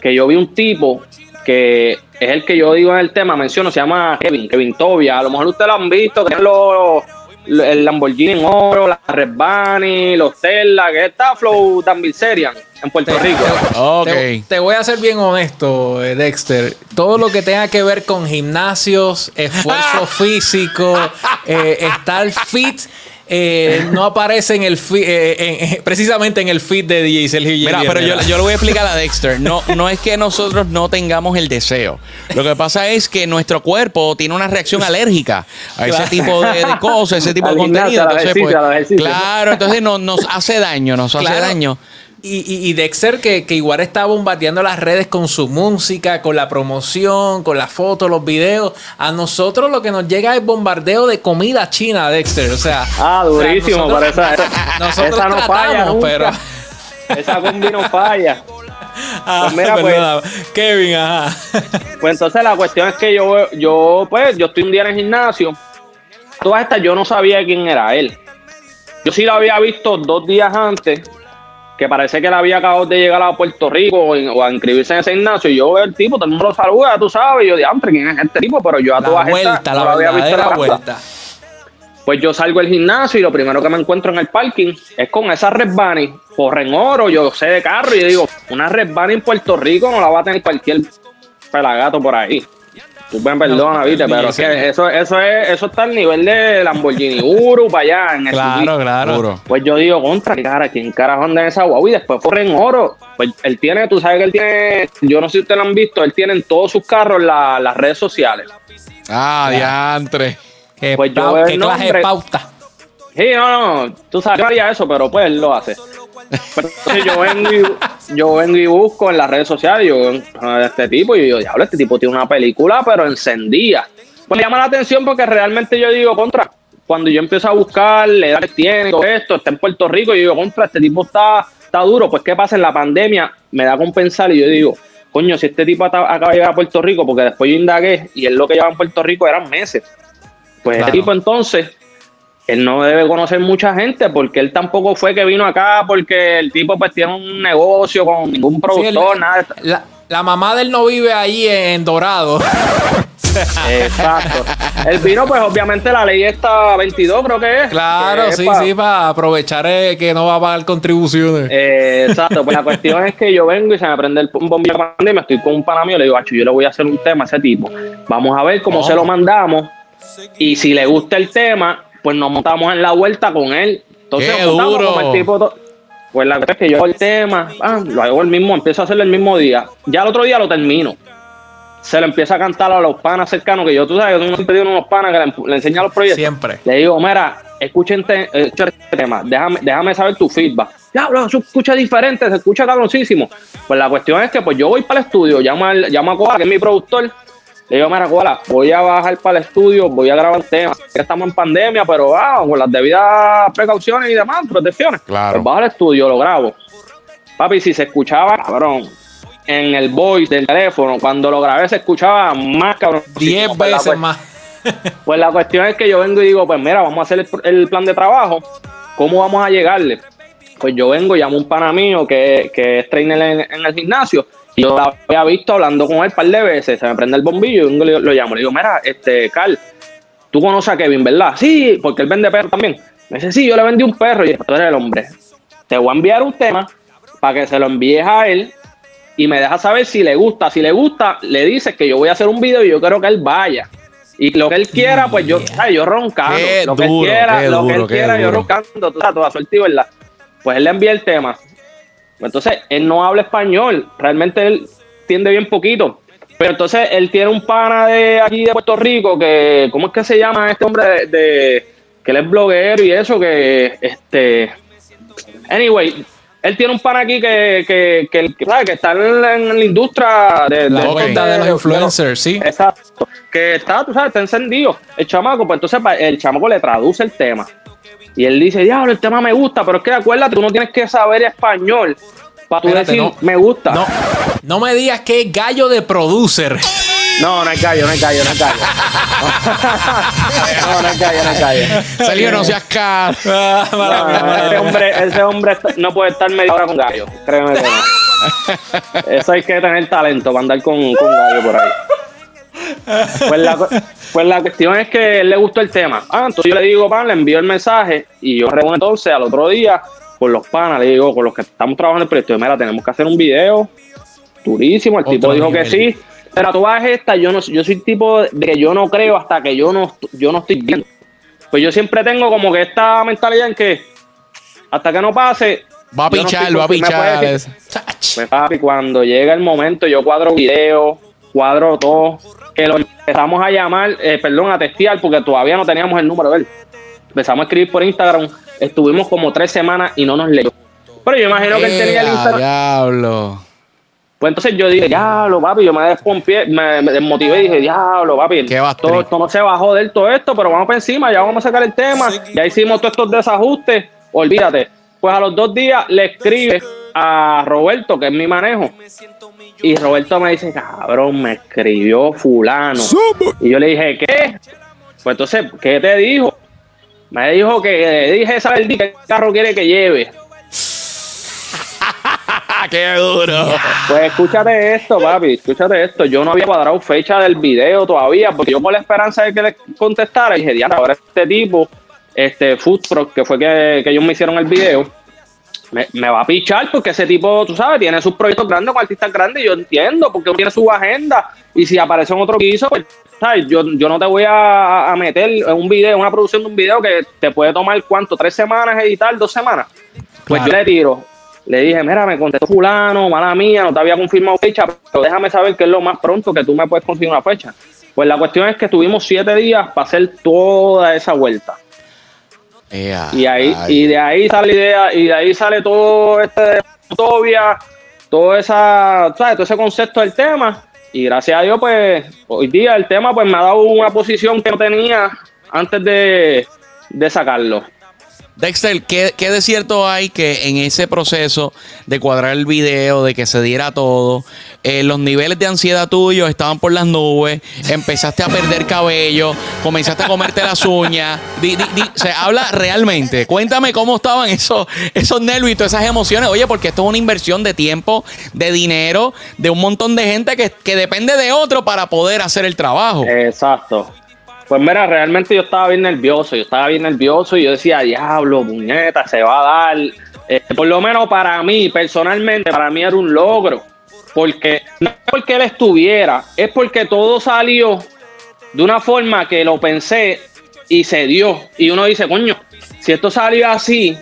que yo vi un tipo que es el que yo digo en el tema, menciono, se llama Kevin, Kevin Tobia, a lo mejor ustedes lo han visto, que tiene los, el Lamborghini en oro, la Red Bunny, los Tesla, que está Flow Dan Bilzerian en Puerto Rico. Ok. Te, te voy a ser bien honesto, eh, Dexter. Todo lo que tenga que ver con gimnasios, esfuerzo *laughs* físico, eh, estar fit, eh, no aparece en el fi- eh, en- en- precisamente en el feed de DJ Sergio Mira, pero yo, yo le voy a explicar a Dexter. No, no es que nosotros no tengamos el deseo. Lo que pasa es que nuestro cuerpo tiene una reacción alérgica a ese Claro. tipo de, de cosas, ese tipo Al de gimnasio, contenido. Entonces, pues, claro, entonces no, nos hace daño, nos hace daño. Y, y- y Dexter, que, que igual está bombardeando las redes con su música, con la promoción, con las fotos, los videos. A nosotros lo que nos llega es bombardeo de comida china, Dexter. O sea, Ah, o sea, durísimo, nosotros- pero esa, *laughs* nosotros esa no falla nunca. pero. *laughs* Esa combi no falla. *laughs* Ah, Pues mira, pues. Kevin, ajá. Pues entonces la cuestión es que yo, yo, pues, yo estoy un día en el gimnasio. Todas estas yo no sabía quién era él. Yo sí lo había visto dos días antes, que parece que él había acabado de llegar a Puerto Rico o, a inscribirse en ese gimnasio. Y yo veo el tipo, todo el mundo lo saluda, tú sabes. Y yo, diantre, ¿quién es este tipo? Pero yo a La todas estas vuelta, no la lo había visto la vuelta. Pues yo salgo del gimnasio y lo primero que me encuentro en el parking es con esa Red Bunny, corren oro, yo sé de carro y yo digo, una Red Bunny en Puerto Rico no la va a tener cualquier pelagato por ahí. Tú me perdonas, viste, pero es ese. que eso, eso es, eso está al nivel de Lamborghini Uru para allá en el Claro, claro. Pues yo digo, contra, ¿qué cara, ¿quién carajo anda en esa guagua? Y después corren oro. Pues él tiene, tú sabes que él tiene, yo no sé si ustedes lo han visto, él tiene en todos sus carros la- las redes sociales. Ah, diantre. Qué, Pues yo veo qué clase de pauta. Sí, no, no, tú sabes, yo haría eso, pero pues él lo hace. Pero entonces yo vengo, y, yo vengo y busco en las redes sociales, yo a este tipo y yo digo, diablo, este tipo tiene una película, pero encendida. Pues me llama la atención porque realmente yo digo, contra, cuando yo empiezo a buscar, la edad que tiene, todo esto, está en Puerto Rico, y yo digo, contra, este tipo está, está duro. Pues, ¿qué pasa? En la pandemia me da con pensar y yo digo, coño, si este tipo acaba de llegar a Puerto Rico, porque después yo indagué y él lo que llevaba en Puerto Rico eran meses. Pues Claro. este tipo entonces él no debe conocer mucha gente porque él tampoco fue que vino acá porque el tipo pues tiene un negocio con ningún productor, el- nada. la, la mamá de él no vive ahí en Dorado. *laughs* Exacto. Él vino pues obviamente la ley está 22 creo que es. Claro, que es sí, sí, para aprovechar eh, que no va a pagar contribuciones. Eh, *laughs* exacto, pues la cuestión es que yo vengo y se me prende el un bombillo de pandemia, estoy con un pana mío, le digo, "Acho, yo le voy a hacer un tema a ese tipo. Vamos a ver cómo se lo mandamos y si le gusta el tema, pues nos montamos en la vuelta con él. Entonces ¡Qué nos montamos duro! como el tipo pues la verdad es que yo hago el tema, ah, lo hago el mismo, empiezo a hacerlo el mismo día. Ya el otro día lo termino. Se lo empiezo a cantar a los panas cercanos, que yo, tú sabes, yo siempre tengo unos panas que le, le enseñan los proyectos. Siempre. Le digo, mira, escuchen este tema, déjame, déjame saber tu feedback. Ya, bro, se escucha diferente, se escucha cabroncísimo. Pues la cuestión es que pues yo voy para el estudio, llamo, al- llamo a Koala, que es mi productor. Le digo, mira, Koala, voy a bajar para el estudio, voy a grabar temas. Ya estamos en pandemia, pero ah, con las debidas precauciones y demás, protecciones. Claro. Pues bajo al estudio, lo grabo. Papi, si se escuchaba, cabrón, en el voice del teléfono, cuando lo grabé se escuchaba más cabrón. Diez Pues la veces más. *laughs* pues la cuestión es que yo vengo y digo, pues mira, vamos a hacer el, el plan de trabajo. ¿Cómo vamos a llegarle? Pues yo vengo y llamo a un pana mío que, que es trainer en, en el gimnasio. Yo la había visto hablando con él un par de veces. Se me prende el bombillo y vengo y lo, llamo. Le digo, mira, este, Carl, tú conoces a Kevin, ¿verdad? Sí, porque él vende perros también. Me dice, sí, yo le vendí un perro. Y yo, tú eres el hombre. Te voy a enviar un tema para que se lo envíes a él y me deja saber si le gusta. Si le gusta, le dices que yo voy a hacer un video y yo quiero que él vaya. Y lo que él quiera, pues yo, ay, yo roncando. Qué lo que duro, él quiera, lo que él quiera, yo roncando, toda, toda suerte verdad. Pues él le envía el tema. Entonces, él no habla español, realmente él entiende bien poquito. Pero entonces él tiene un pana de aquí de Puerto Rico que, ¿cómo es que se llama este hombre de, que él es bloguero y eso? Que, este, anyway, él tiene un pana aquí que, que, que, ¿sabe? que está en la, industria de, la de, de, los influencers, sí. Exacto. Que está, tú sabes, está encendido. El chamaco, pues entonces el chamaco le traduce el tema. Y él dice, diablo, el tema me gusta, pero es que acuérdate, tú no tienes que saber español para tú decir, me gusta. No, no me digas que es gallo de producer. No, no es gallo, no es gallo, no es gallo. no, no es gallo, no es gallo. Salió, no seas caro. *laughs* ese hombre, ese hombre no puede estar media hora con gallo. Créeme que no. Eso hay que tener talento para andar con, con gallo por ahí. Pues la, pues la cuestión es que él le gustó el tema. Ah, entonces yo le digo, pan, le envío el mensaje y yo reúno entonces al otro día con los panas, le digo, con los que estamos trabajando en el proyecto, mira, tenemos que hacer un video durísimo. El tipo dijo que sí. Pero tú vas esta, yo no yo soy tipo de que yo no creo hasta que yo no, yo no estoy viendo. Pues yo siempre tengo como que esta mentalidad en que hasta que no pase. Va a pichar, va a pichar. Pues papi, cuando llega el momento, yo cuadro video, cuadro todo que lo empezamos a llamar, eh, perdón, a testear porque todavía no teníamos el número de él. Empezamos a escribir por Instagram, estuvimos como tres semanas y no nos leyó. Pero yo imagino que él tenía el Instagram. Diablo. Pues entonces yo dije, diablo, papi, yo me desconfié, me, desmotivé y dije, diablo, papi, todo, esto no se va a joder todo esto, pero vamos para encima, ya vamos a sacar el tema, ya hicimos todos estos desajustes, olvídate. Pues a los dos días le escribe a Roberto, que es mi manejo, y Roberto me dice, cabrón, me escribió fulano. Y yo le dije, ¿qué? Pues entonces, ¿qué te dijo? Me dijo que le dije esa el que el carro quiere que lleve. *laughs* ¡Qué duro! Pues escúchate esto, papi, escúchate esto. Yo no había cuadrado fecha del video todavía, porque yo con la esperanza de que le contestara, dije, ya, ahora este tipo, este Food que fue que, que ellos me hicieron el video, me, va a pichar porque ese tipo, tú sabes, tiene sus proyectos grandes con artistas grandes. Yo entiendo porque tiene su agenda. Y si aparece en otro piso, pues, ¿sabes? Yo, yo no te voy a, meter en un video, una producción de un video que te puede tomar, ¿cuánto? ¿Tres semanas editar? ¿Dos semanas? Pues yo le tiro. Le dije, mira, me contestó fulano, mala mía, no te había confirmado fecha, pero déjame saber que es lo más pronto que tú me puedes conseguir una fecha. Pues la cuestión es que tuvimos siete días para hacer toda esa vuelta y ahí y de ahí sale idea y de ahí sale todo este utopia, todo esa, ¿sabes? todo ese concepto del tema y gracias a Dios pues hoy día el tema pues me ha dado una posición que no tenía antes de, de sacarlo. Dexter, ¿qué, ¿qué, de cierto hay que en ese proceso de cuadrar el video, de que se diera todo, eh, los niveles de ansiedad tuyos estaban por las nubes, empezaste a perder cabello, comenzaste a comerte las uñas? se habla realmente. Cuéntame cómo estaban esos, esos nervios y todas esas emociones. Oye, porque esto es una inversión de tiempo, de dinero, de un montón de gente que, que depende de otro para poder hacer el trabajo. Exacto. Pues mira, realmente yo estaba bien nervioso, yo estaba bien nervioso y yo decía, diablo, muñeta, se va a dar. Eh, por lo menos para mí, personalmente, para mí era un logro. Porque no es porque él estuviera, es porque todo salió de una forma que lo pensé y se dio. Y uno dice, coño, si esto salió así,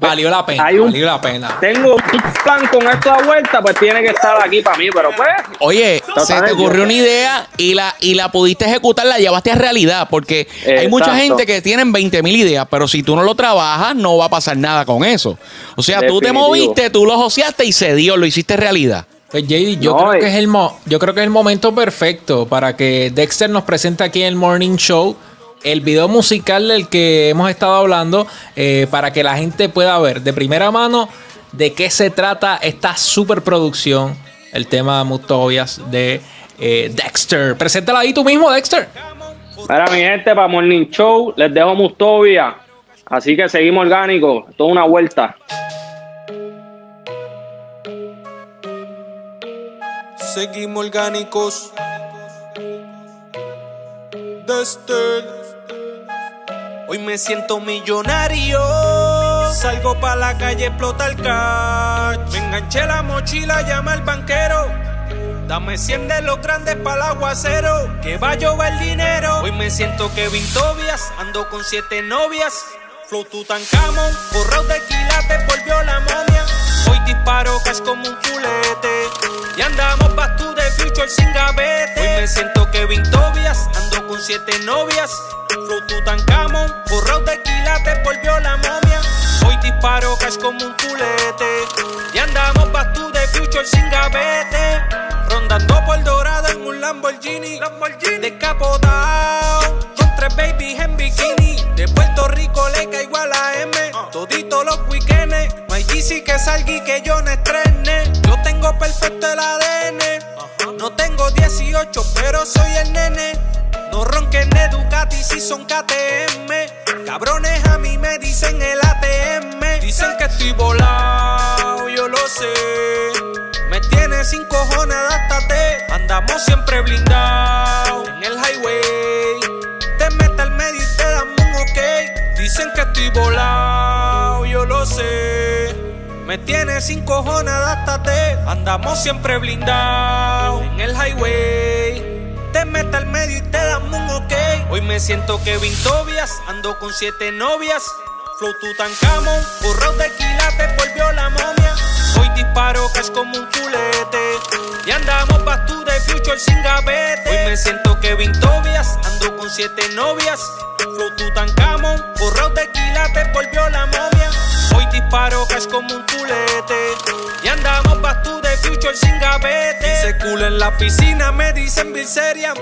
Valió la pena. valió la pena. Tengo un plan con esta vuelta, pues tiene que estar aquí para mí, pero pues. Oye, se te ocurrió una idea y la, y la pudiste ejecutar, la llevaste a realidad, porque hay mucha gente que tienen 20 mil ideas, pero si tú no lo trabajas, no va a pasar nada con eso. O sea, tú te moviste, tú lo joseaste y se dio, lo hiciste realidad. Pues JD, yo, creo que es el yo creo que es el momento perfecto para que Dexter nos presente aquí en el Morning Show el video musical del que hemos estado hablando eh, para que la gente pueda ver de primera mano de qué se trata esta superproducción, el tema Mutovias de eh, Dexter. Preséntala ahí tú mismo, Dexter. Para mi gente, para Morning Show, les dejo Mustovia. Así que seguimos orgánicos, toda una vuelta. Seguimos orgánicos. Dexter. Hoy me siento millonario. Salgo pa' la calle, explota el cash. Me enganché la mochila, llama al banquero. Dame 100 de los grandes para el aguacero. Que va a llover dinero. Hoy me siento Kevin Tobias. Ando con siete novias. Flow Tutankamón. Borrado de quilates, volvió la momia. Hoy disparo cash como un fulete. Y andamos back to the future sin gavete. Hoy me siento Kevin Tobias, ando con siete novias. Flow Tutankamón, borrado de quilates, volvió la momia. Hoy disparo cash como un fulete. Y andamos back to the future sin gavete. Rondando por dorado en un Lamborghini. Lamborghini. Descapotado. Con tres babies en bikini. GC que salga que yo no estrene. Yo tengo perfecto el ADN. No tengo 18, pero soy el nene. No ronquen de Ducati si son KTM. Cabrones a mí me dicen el ATM. Dicen que estoy volado, yo lo sé. Me tiene sin cojones, adáptate. Andamos siempre blindados en el highway. Te mete al medio y te damos un ok. Dicen que estoy volado, yo lo sé. Me tiene sin cojones, adáptate. Andamos siempre blindados en el highway. Te mete al medio y te damos un ok. Hoy me siento Kevin Tobias, ando con siete novias. Flow Tutankamón, burro de quilates, volvió la momia. Hoy disparo cash como un culete. Y andamos to the future sin gavete. Hoy me siento Kevin Tobias, ando con siete novias. Flow Tutankamón, burro de quilates, volvió la momia. Hoy disparo cash como un culete. Y andamos back to the future sin gavete. Dice culo en la piscina, me dicen Bilzerian.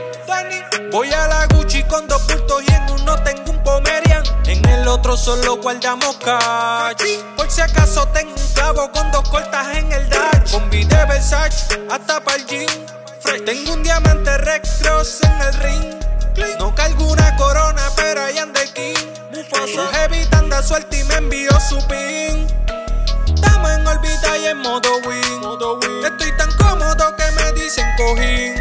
Voy a la Gucci con dos bultos y en uno tengo un Pomerian. En el otro solo guardamos cash. Por si acaso tengo un clavo con dos cortas en el dash. Con de Versace hasta para el jean. Tengo un diamante Red Cross en el ring. No cargo una corona, pero ahí anda el king. Su heavy anda suelta y me envió su pin. Estamos en órbita y en modo win. Estoy tan cómodo que me dicen cojín.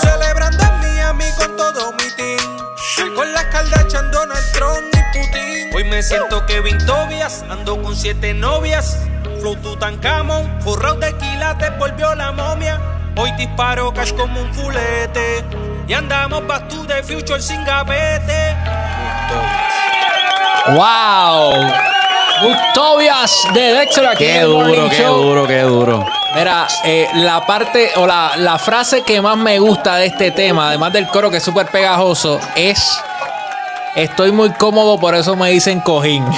Celebrando en Miami con todo mi team. Con las Kardashian, Donald Trump y Putin. Hoy me siento Kevin Tobias, ando con siete novias. Flow Tutankamón, forrado de quilates, volvió la momia. Hoy disparo cash como un fulete. Y andamos back to the future sin gavete. ¡Wow! Gustovias de Dexter aquí Qué duro, Morning qué Show. duro, qué duro. Mira, eh, la parte o la, la frase que más me gusta de este tema, además del coro que es súper pegajoso, es Estoy muy cómodo, por eso me dicen cojín. *laughs*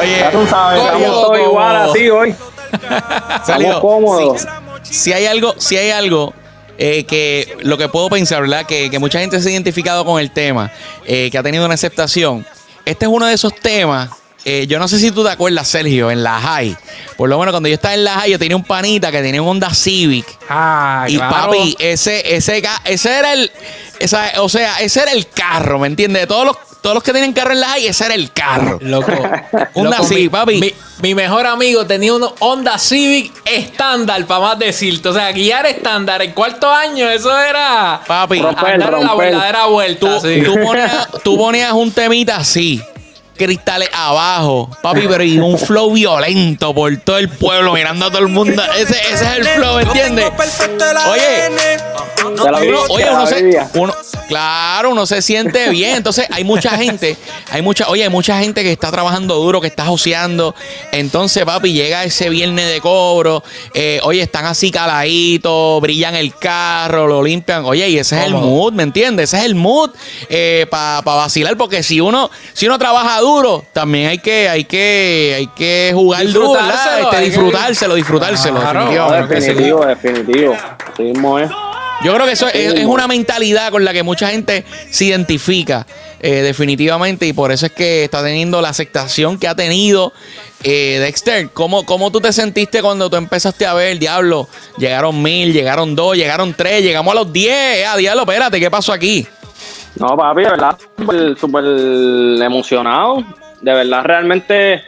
Oye, Ya tú sabes, Cómodo, estamos todos cómodo. igual así hoy. *laughs* Salió. Estamos cómodos. Si, si hay algo, si hay algo eh, que lo que puedo pensar, ¿verdad? Que, que mucha gente se ha identificado con el tema, eh, que ha tenido una aceptación. Este es uno de esos temas. eh, yo no sé si tú te acuerdas, Sergio, en la high. Por lo menos cuando yo estaba en la high, yo tenía un panita que tenía un Honda Civic. Ah, y papi, ese, ese, ese era el. Esa, o sea, ese era el carro, ¿me entiendes? De todos los, todos los que tienen carro en la high, ese era el carro. Loco. *laughs* Un Loco, Civic, mi, papi. Mi, mi mejor amigo tenía un Honda Civic estándar, para más decirte. O sea, guiar estándar en cuarto año, eso era. Papi, Romper, andar la verdadera vuelta. tú, sí. tú *laughs* ponías, tú ponías un temita así. Cristales abajo, papi, pero y un flow violento por todo el pueblo, mirando a todo el mundo. Ese, ese es el flow, ¿entiendes? Oye, La Uno- oye, uno se, uno, claro, uno se siente bien. Entonces, hay mucha gente, hay mucha, oye, hay mucha gente que está trabajando duro, que está joseando. Entonces, papi, llega ese viernes de cobro. eh, oye, están así caladitos, brillan el carro, lo limpian. Oye, y ese es el mood, ¿me entiendes? Ese es el mood para vacilar, porque si uno, si uno trabaja duro, también hay que, hay que, hay que jugar duro, Este, disfrutárselo, disfrutárselo, Claro. Definitivo, definitivo. Así mismo es. Yo creo que eso es, una mentalidad con la que mucha gente se identifica eh, definitivamente y por eso es que está teniendo la aceptación que ha tenido eh, Dexter. ¿Cómo, ¿Cómo tú te sentiste cuando tú empezaste a ver, diablo? Llegaron mil, llegaron dos, llegaron tres, llegamos a los diez. Ah, diablo, espérate, ¿qué pasó aquí? No, papi, de verdad, súper emocionado. De verdad, realmente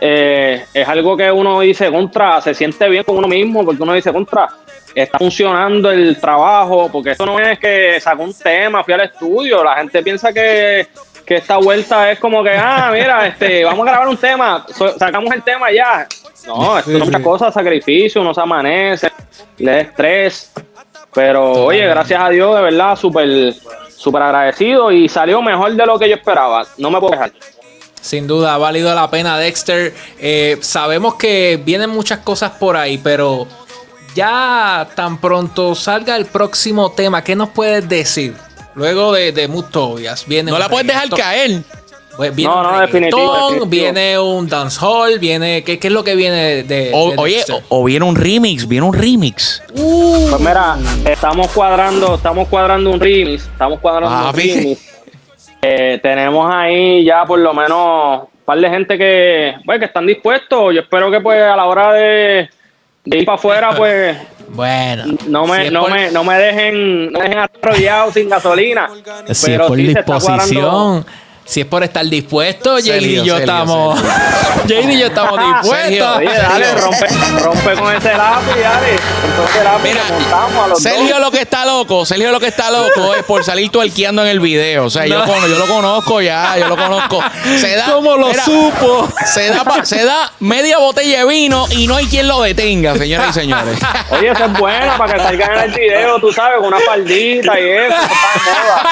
eh, es algo que uno dice contra, se siente bien con uno mismo, porque uno dice contra, está funcionando el trabajo, porque esto no es que sacó un tema, fui al estudio, la gente piensa que, que esta vuelta es como que, ah, mira, *laughs* este, vamos a grabar un tema, sacamos el tema ya. No, esto son muchas cosas, sacrificio, uno se amanece, le da estrés, pero oye, gracias a Dios, de verdad, súper súper agradecido y salió mejor de lo que yo esperaba. No me puedo quejar. Sin duda, ha valido la pena Dexter. Eh, sabemos que vienen muchas cosas por ahí, pero ya tan pronto salga el próximo tema, ¿qué nos puedes decir? Luego de, de Mutovias, viene No la puedes dejar caer. Pues viene No, un no, definitivo, viene un dancehall, viene ¿qué, qué es lo que viene de, O- de oye, o, o viene un remix, viene un remix. Pues mira, estamos cuadrando, estamos cuadrando un remix, estamos cuadrando Ah, un remix. Eh, tenemos ahí ya por lo menos un par de gente que, pues, que están dispuestos. Yo espero que pues a la hora de, de ir para afuera, *laughs* pues Bueno, no me, si es no por- me, no me dejen, no me dejen arrollado sin gasolina. Si es Pero por sí se está cuadrando- disposición, si es por estar dispuesto, JD *laughs* y yo estamos. JD y yo estamos dispuestos. Oye, dale, rompe, rompe con ese lápiz, dale. Ese lápiz Mira, montamos a los Sergio dos. lo que está loco, Sergio lo que está loco es por salir tuerqueando en el video. O sea, yo, No. cono- yo lo conozco ya, yo lo conozco. Se da, ¿Cómo lo mira, supo? Se da, se da media botella de vino y no hay quien lo detenga, señoras y señores. *laughs* Oye, esa es buena para que salgan en el video, tú sabes, con una faldita y eso, está de moda.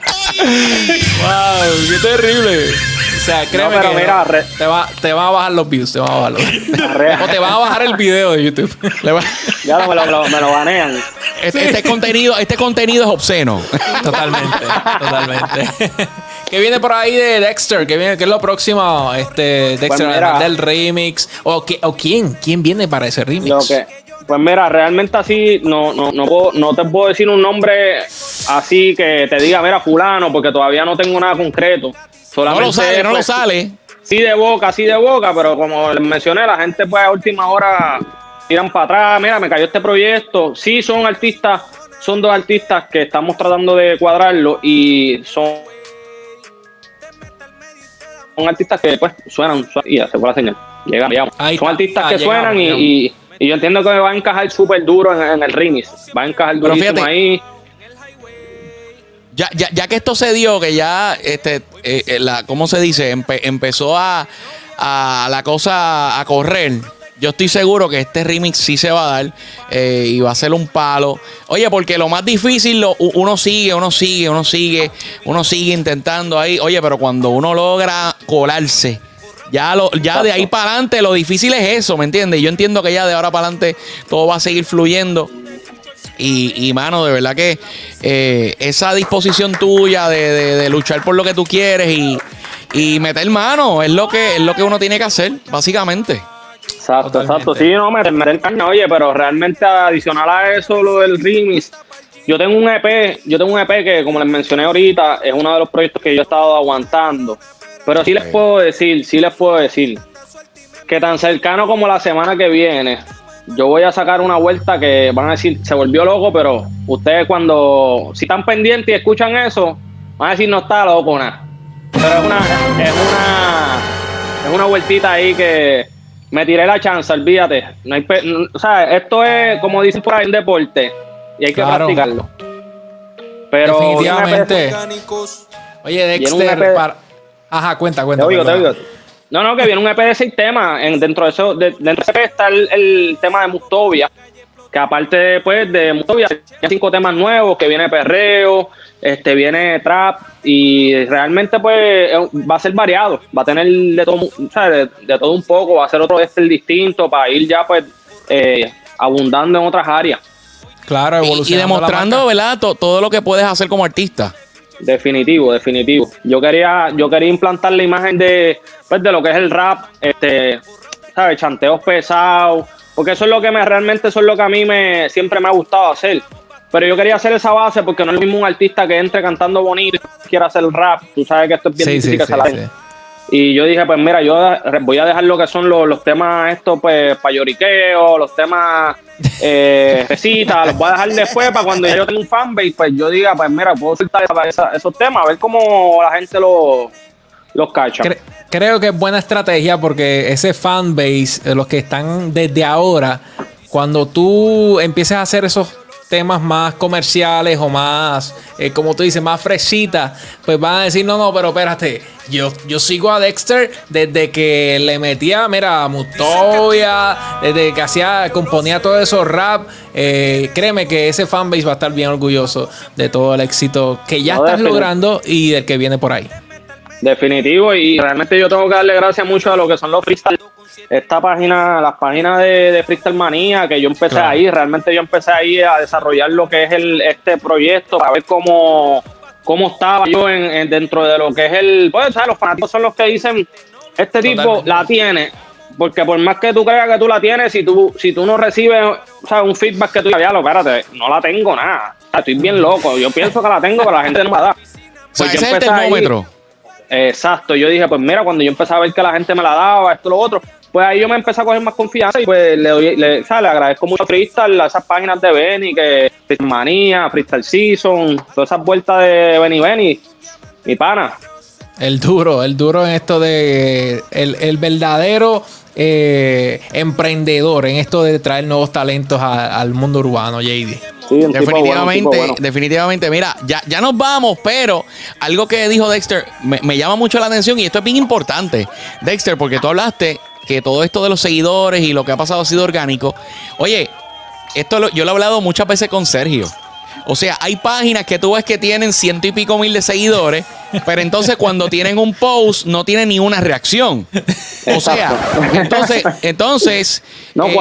*laughs* wow, qué terrible. O sea, créeme pero que mira, no. re- te, va, te van a bajar los views, te van a bajar los views. O te van a bajar el video de YouTube. Le va- Ya me lo, me lo, me lo banean. Este, este contenido, este contenido es obsceno. *laughs* Totalmente, totalmente. *laughs* ¿Qué viene por ahí de Dexter? ¿Qué, viene, qué es lo próximo? Este, Dexter, Pues mira. además del remix. ¿O, qué- o quién? ¿Quién viene para ese remix? Lo que, pues mira, realmente así no, no, no, puedo- no te puedo decir un nombre así que te diga, mira, fulano, porque todavía no tengo nada concreto. No lo sale, no lo pues, sale. Sí de boca, sí de boca, pero como les mencioné, la gente pues a última hora tiran para atrás, mira, me cayó este proyecto. Sí son artistas, son dos artistas que estamos tratando de cuadrarlo y son, son artistas que pues suenan, suenan y ya se fue la señal. Llegamos, llegamos. Ahí Son está. artistas que llegamos, suenan y, llegamos. y- y yo entiendo que va a encajar súper duro en, en el remix. Va a encajar Pero durísimo fíjate, ahí. Ya, ya, ya que esto se dio, que ya, este, eh, eh, la, ¿cómo se dice? Empe- empezó a, a la cosa a correr. Yo estoy seguro que este remix sí se va a dar eh, y va a ser un palo. Oye, porque lo más difícil, lo- uno sigue, uno sigue, uno sigue, uno sigue intentando ahí. Oye, pero cuando uno logra colarse, ya, lo, ya de ahí para adelante, lo difícil es eso, ¿me entiendes? Yo entiendo que ya de ahora para adelante todo va a seguir fluyendo. Y, y, mano, de verdad que eh, esa disposición tuya de, de- de luchar por lo que tú quieres y, y meter mano es lo que es lo que uno tiene que hacer, básicamente. Exacto, Totalmente. exacto. Sí, no, meter, meter caña, oye, pero realmente adicional a eso, lo del remix, yo tengo un EP, yo tengo un EP que, como les mencioné ahorita, es uno de los proyectos que yo he estado aguantando. Pero sí les puedo decir, sí les puedo decir, que tan cercano como la semana que viene, yo voy a sacar una vuelta que van a decir, se volvió loco, pero ustedes cuando, si están pendientes y escuchan eso, van a decir, no está loco nada. Pero es una, es una, es una vueltita ahí que me tiré la chance, olvídate. No hay pe- no- o sea, esto es, como dicen por ahí, un deporte y hay que Claro. practicarlo. Pero Definitivamente. Orgánicos. Oye, Dexter, EP para... Ajá, cuenta, cuenta. Te oigo, te oigo. No, no, que viene un EP de seis temas. En, dentro de eso, de- dentro de ese EP está el, el tema de Mustovia. Que aparte pues, de Mustovia, hay cinco temas nuevos, que viene perreo, este viene trap, y realmente pues va a ser variado, va a tener de todo, o sea, de, de todo un poco, va a ser otro este distinto para ir ya pues eh, abundando en otras áreas. Claro, Y, y evolucionando. la demostrando. ¿verdad? To- todo lo que puedes hacer como artista. Definitivo, definitivo. Yo quería, yo quería implantar la imagen de, pues, de lo que es el rap, este, ¿sabes? Chanteos pesados, porque eso es lo que me, realmente eso es lo que a mí me, siempre me ha gustado hacer. Pero yo quería hacer esa base porque no es lo mismo un artista que entre cantando bonito y quiera hacer rap. Tú sabes que esto es bien Sí, difícil sí, que sí, se la sí. den. Y yo dije, pues mira, yo voy a dejar lo que son los, los temas estos, pues, para lloriqueo, los temas eh, *laughs* los voy a dejar después para cuando yo tenga un fanbase, pues yo diga, pues mira, puedo soltar esos temas, a ver cómo la gente lo- los cacha. Cre- creo que es buena estrategia porque ese fanbase, eh, los que están desde ahora, cuando tú empieces a hacer esos temas más comerciales o más, eh, como tú dices, más fresitas, pues van a decir, no, no, pero espérate, yo, yo sigo a Dexter desde que le metía, mira, Mutovia, desde que hacía, componía todo eso rap, eh, créeme que ese fanbase va a estar bien orgulloso de todo el éxito que ya No, estás logrando y del que viene por ahí. Definitivo, y realmente yo tengo que darle gracias mucho a lo que son los freestyle. Esta página, las páginas de, de Freestyle Manía, que yo empecé ahí, realmente yo empecé ahí a desarrollar lo que es el, este proyecto, para ver cómo, cómo estaba yo en, dentro de lo que es el. Pues, ¿sabes? Los fanáticos son los que dicen: Este tipo la tiene. Porque por más que tú creas que tú la tienes, si tú, si tú no recibes un feedback que tú digas, lo espérate, no la tengo nada. Estoy bien loco. Yo pienso que la tengo, pero la gente no me da. Pues ese es el termómetro. Exacto. Yo dije, pues mira, cuando yo empecé a ver que la gente me la daba, esto, lo otro, pues ahí yo me empecé a coger más confianza y pues le doy, le, agradezco mucho a Freestyle, a esas páginas de Benny, que Manía, Freestyle Season, todas esas vueltas de Benny Benny, mi pana. El duro, el duro en esto de el, el verdadero eh, emprendedor en esto de traer nuevos talentos al mundo urbano, JD. Definitivamente, definitivamente. Mira, ya, ya nos vamos, pero algo que dijo Dexter me, llama mucho la atención y esto es bien importante, Dexter, porque tú hablaste que todo esto de los seguidores y lo que ha pasado ha sido orgánico. Oye, esto yo lo he hablado muchas veces con Sergio. O sea, hay páginas que tú ves que tienen ciento y pico mil de seguidores, pero entonces cuando tienen un post no tienen ni una reacción. O sea, entonces, entonces. No eh,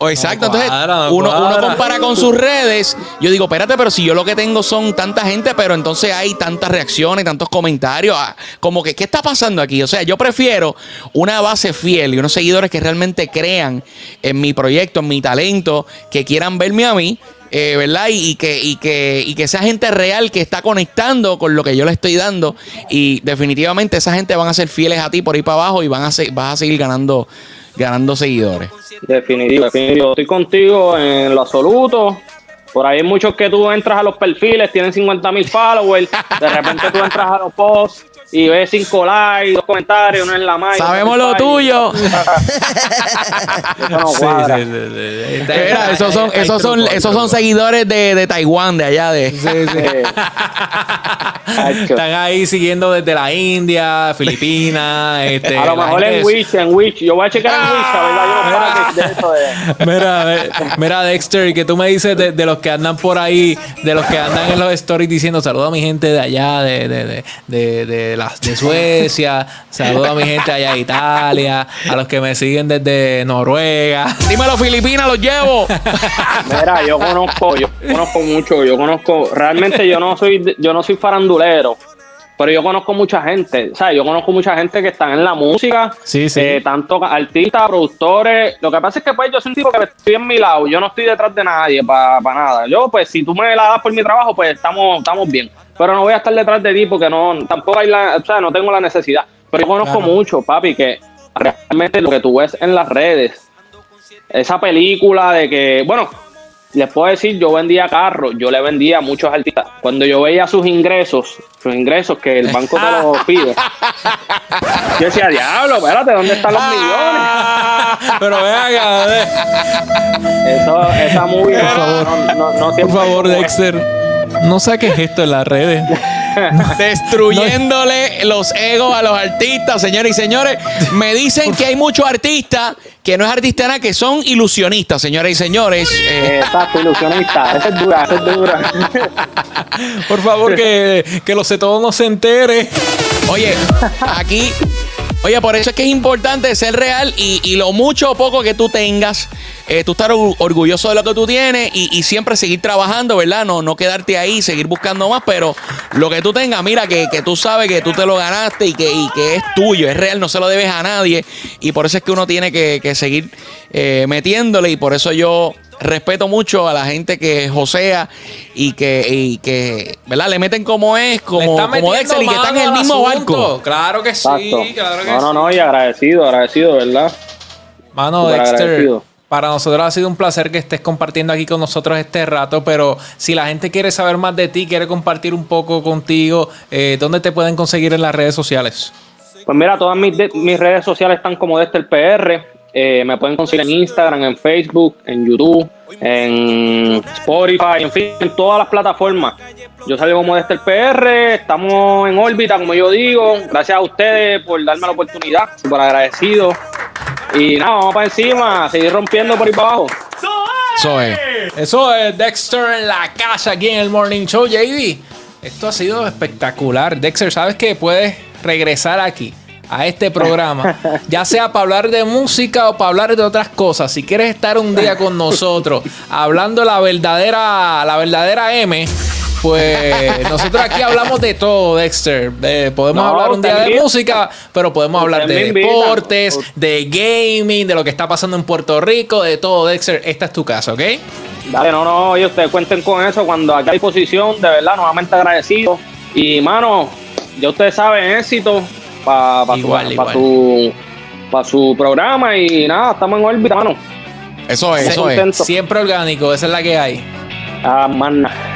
cuadra. exacto, entonces uno, compara con sus redes. Yo digo, espérate, pero si yo lo que tengo son tanta gente, pero entonces hay tantas reacciones, tantos comentarios, ah, como que, ¿qué está pasando aquí? O sea, yo prefiero una base fiel y unos seguidores que realmente crean en mi proyecto, en mi talento, que quieran verme a mí eh, ¿verdad? Y, que, y, que, y que sea gente real que está conectando con lo que yo le estoy dando. Y definitivamente esa gente van a ser fieles a ti por ahí para abajo y van a ser, vas a seguir ganando, ganando seguidores. Definitivo, definitivo. Estoy contigo en lo absoluto. Por ahí hay muchos que tú entras a los perfiles, tienen 50 mil followers, de repente tú entras a los posts y ves cinco likes, dos comentarios, uno en la mano. Sabemos lo tuyo. *laughs* esos son, esos son, esos son seguidores de, de Taiwán, de allá de. Están ahí siguiendo desde la India, Filipinas. *laughs* Este, a lo mejor en Wish, en Wish. Yo voy a checar en Wish, a ver, yo no de Mira, mira, Dexter, que tú me dices de, de, los que andan por ahí, de los que andan en los stories diciendo saludos a mi gente de allá, de, de, de, de, de de Suecia, saludo a mi gente allá de Italia, a los que me siguen desde Noruega. Dímelo, Filipinas, los llevo. Mira, yo conozco, yo conozco mucho, yo conozco, realmente yo no soy, yo no soy farandulero. Pero yo conozco mucha gente, o yo conozco mucha gente que están en la música, sí, sí. Eh, tanto artistas, productores. Lo que pasa es que pues yo soy un tipo que estoy en mi lado, yo no estoy detrás de nadie para nada. Yo, pues, si tú me la das por mi trabajo, pues estamos, estamos bien pero no voy a estar detrás de ti porque no, tampoco hay la, o sea, no tengo la necesidad. Pero yo conozco mucho, papi, que realmente lo que tú ves en las redes, esa película de que, bueno, les puedo decir, yo vendía carros, yo le vendía a muchos artistas. Cuando yo veía sus ingresos, sus ingresos que el banco te los *laughs* pide, yo decía, diablo, espérate, ¿dónde están los millones? *laughs* Pero venga, Eso, esa movie, no, no, no, Por favor, Dexter. No saques esto en las redes. *laughs* Destruyéndole los egos a los artistas, señores y señores. Me dicen que hay muchos artistas que no es artista nada, que son ilusionistas, señores y señores. Eh, Exacto, ilusionista. Esa es dura, esa es dura. *laughs* Por favor, que, que lo sé todo no se entere. Oye, aquí Oye, por eso es que es importante ser real y, lo mucho o poco que tú tengas, eh, tú estar orgulloso de lo que tú tienes y, siempre seguir trabajando, ¿verdad? No, no quedarte ahí, seguir buscando más, pero lo que tú tengas, mira, que, tú sabes que tú te lo ganaste y que, que, es tuyo, es real, no se lo debes a nadie. Y por eso es que uno tiene que, seguir eh, metiéndole y por eso yo respeto mucho a la gente que josea y que, y que ¿verdad? Le meten como es, como, como Dexter y que están en el mismo barco. Claro que sí, claro que no, No, no, y agradecido, agradecido, ¿verdad? Mano, Dexter. Para nosotros ha sido un placer que estés compartiendo aquí con nosotros este rato, pero si la gente quiere saber más de ti, quiere compartir un poco contigo, eh, ¿dónde te pueden conseguir en las redes sociales? Pues mira, todas mis, redes sociales están como Dexter PR. Eh, me pueden conseguir en Instagram, en Facebook, en YouTube, en Spotify, en fin, en todas las plataformas. Yo salgo como de este PR, estamos en órbita, como yo digo. Gracias a ustedes por darme la oportunidad, súper agradecido. Y nada, vamos para encima, seguir rompiendo por ahí para abajo. Eso es. Eso es Dexter en la casa aquí en el Morning Show, JD. Esto ha sido espectacular. Dexter, ¿sabes que puedes regresar aquí a este programa, *laughs* ya sea para hablar de música o para hablar de otras cosas, si quieres estar un día con nosotros hablando la verdadera, la verdadera M, pues nosotros aquí hablamos de todo, Dexter. Eh, podemos No, hablar un día de música, pero podemos hablar de deportes, de gaming, de lo que está pasando en Puerto Rico, de todo, Dexter. Esta es tu casa, ¿ok? Dale, no, no, oye, ustedes cuenten con eso cuando aquí hay posición, de verdad, nuevamente agradecido. Y, mano, ya ustedes saben, éxito para pa, su, pa su, pa su programa y nada, estamos en órbita, mano. Eso es, eso es. Siempre orgánico, esa es la que hay. Ah, mana.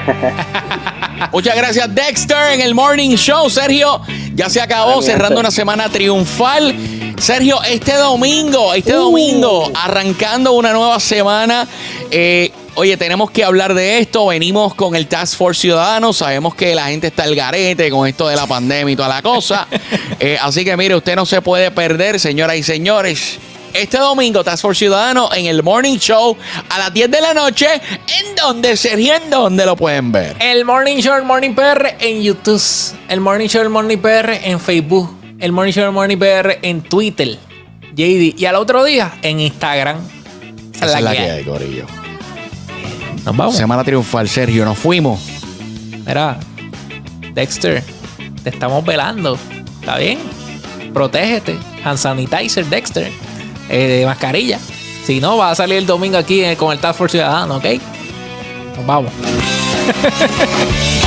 Muchas gracias, Dexter, en el Morning Show. Sergio, ya se acabó, cerrando una semana triunfal. Sergio, este domingo, este Uh. domingo, arrancando una nueva semana. eh, oye, tenemos que hablar de esto. Venimos con el Task Force Ciudadano. Sabemos que la gente está al garete con esto de la pandemia y toda la cosa. *laughs* Eh, así que mire, usted no se puede perder, señoras y señores. Este domingo, Task Force Ciudadano en el Morning Show a las 10 de la noche. ¿En donde, Sergio? ¿En dónde lo pueden ver? El Morning Show, el Morning PR en YouTube. El Morning Show, el Morning PR en Facebook. El Morning Show, el Morning PR en Twitter. JD. Y al otro día en Instagram. Esa es la, que hay. Corillo. Nos vamos. Semana triunfal, Sergio. Nos fuimos. Mira, Dexter, te estamos velando. ¿Está bien? Protégete. Hand sanitizer, Dexter. Eh, mascarilla. Si no, va a salir el domingo aquí eh, con el Task Force Ciudadano, ¿ok? Nos vamos. *laughs*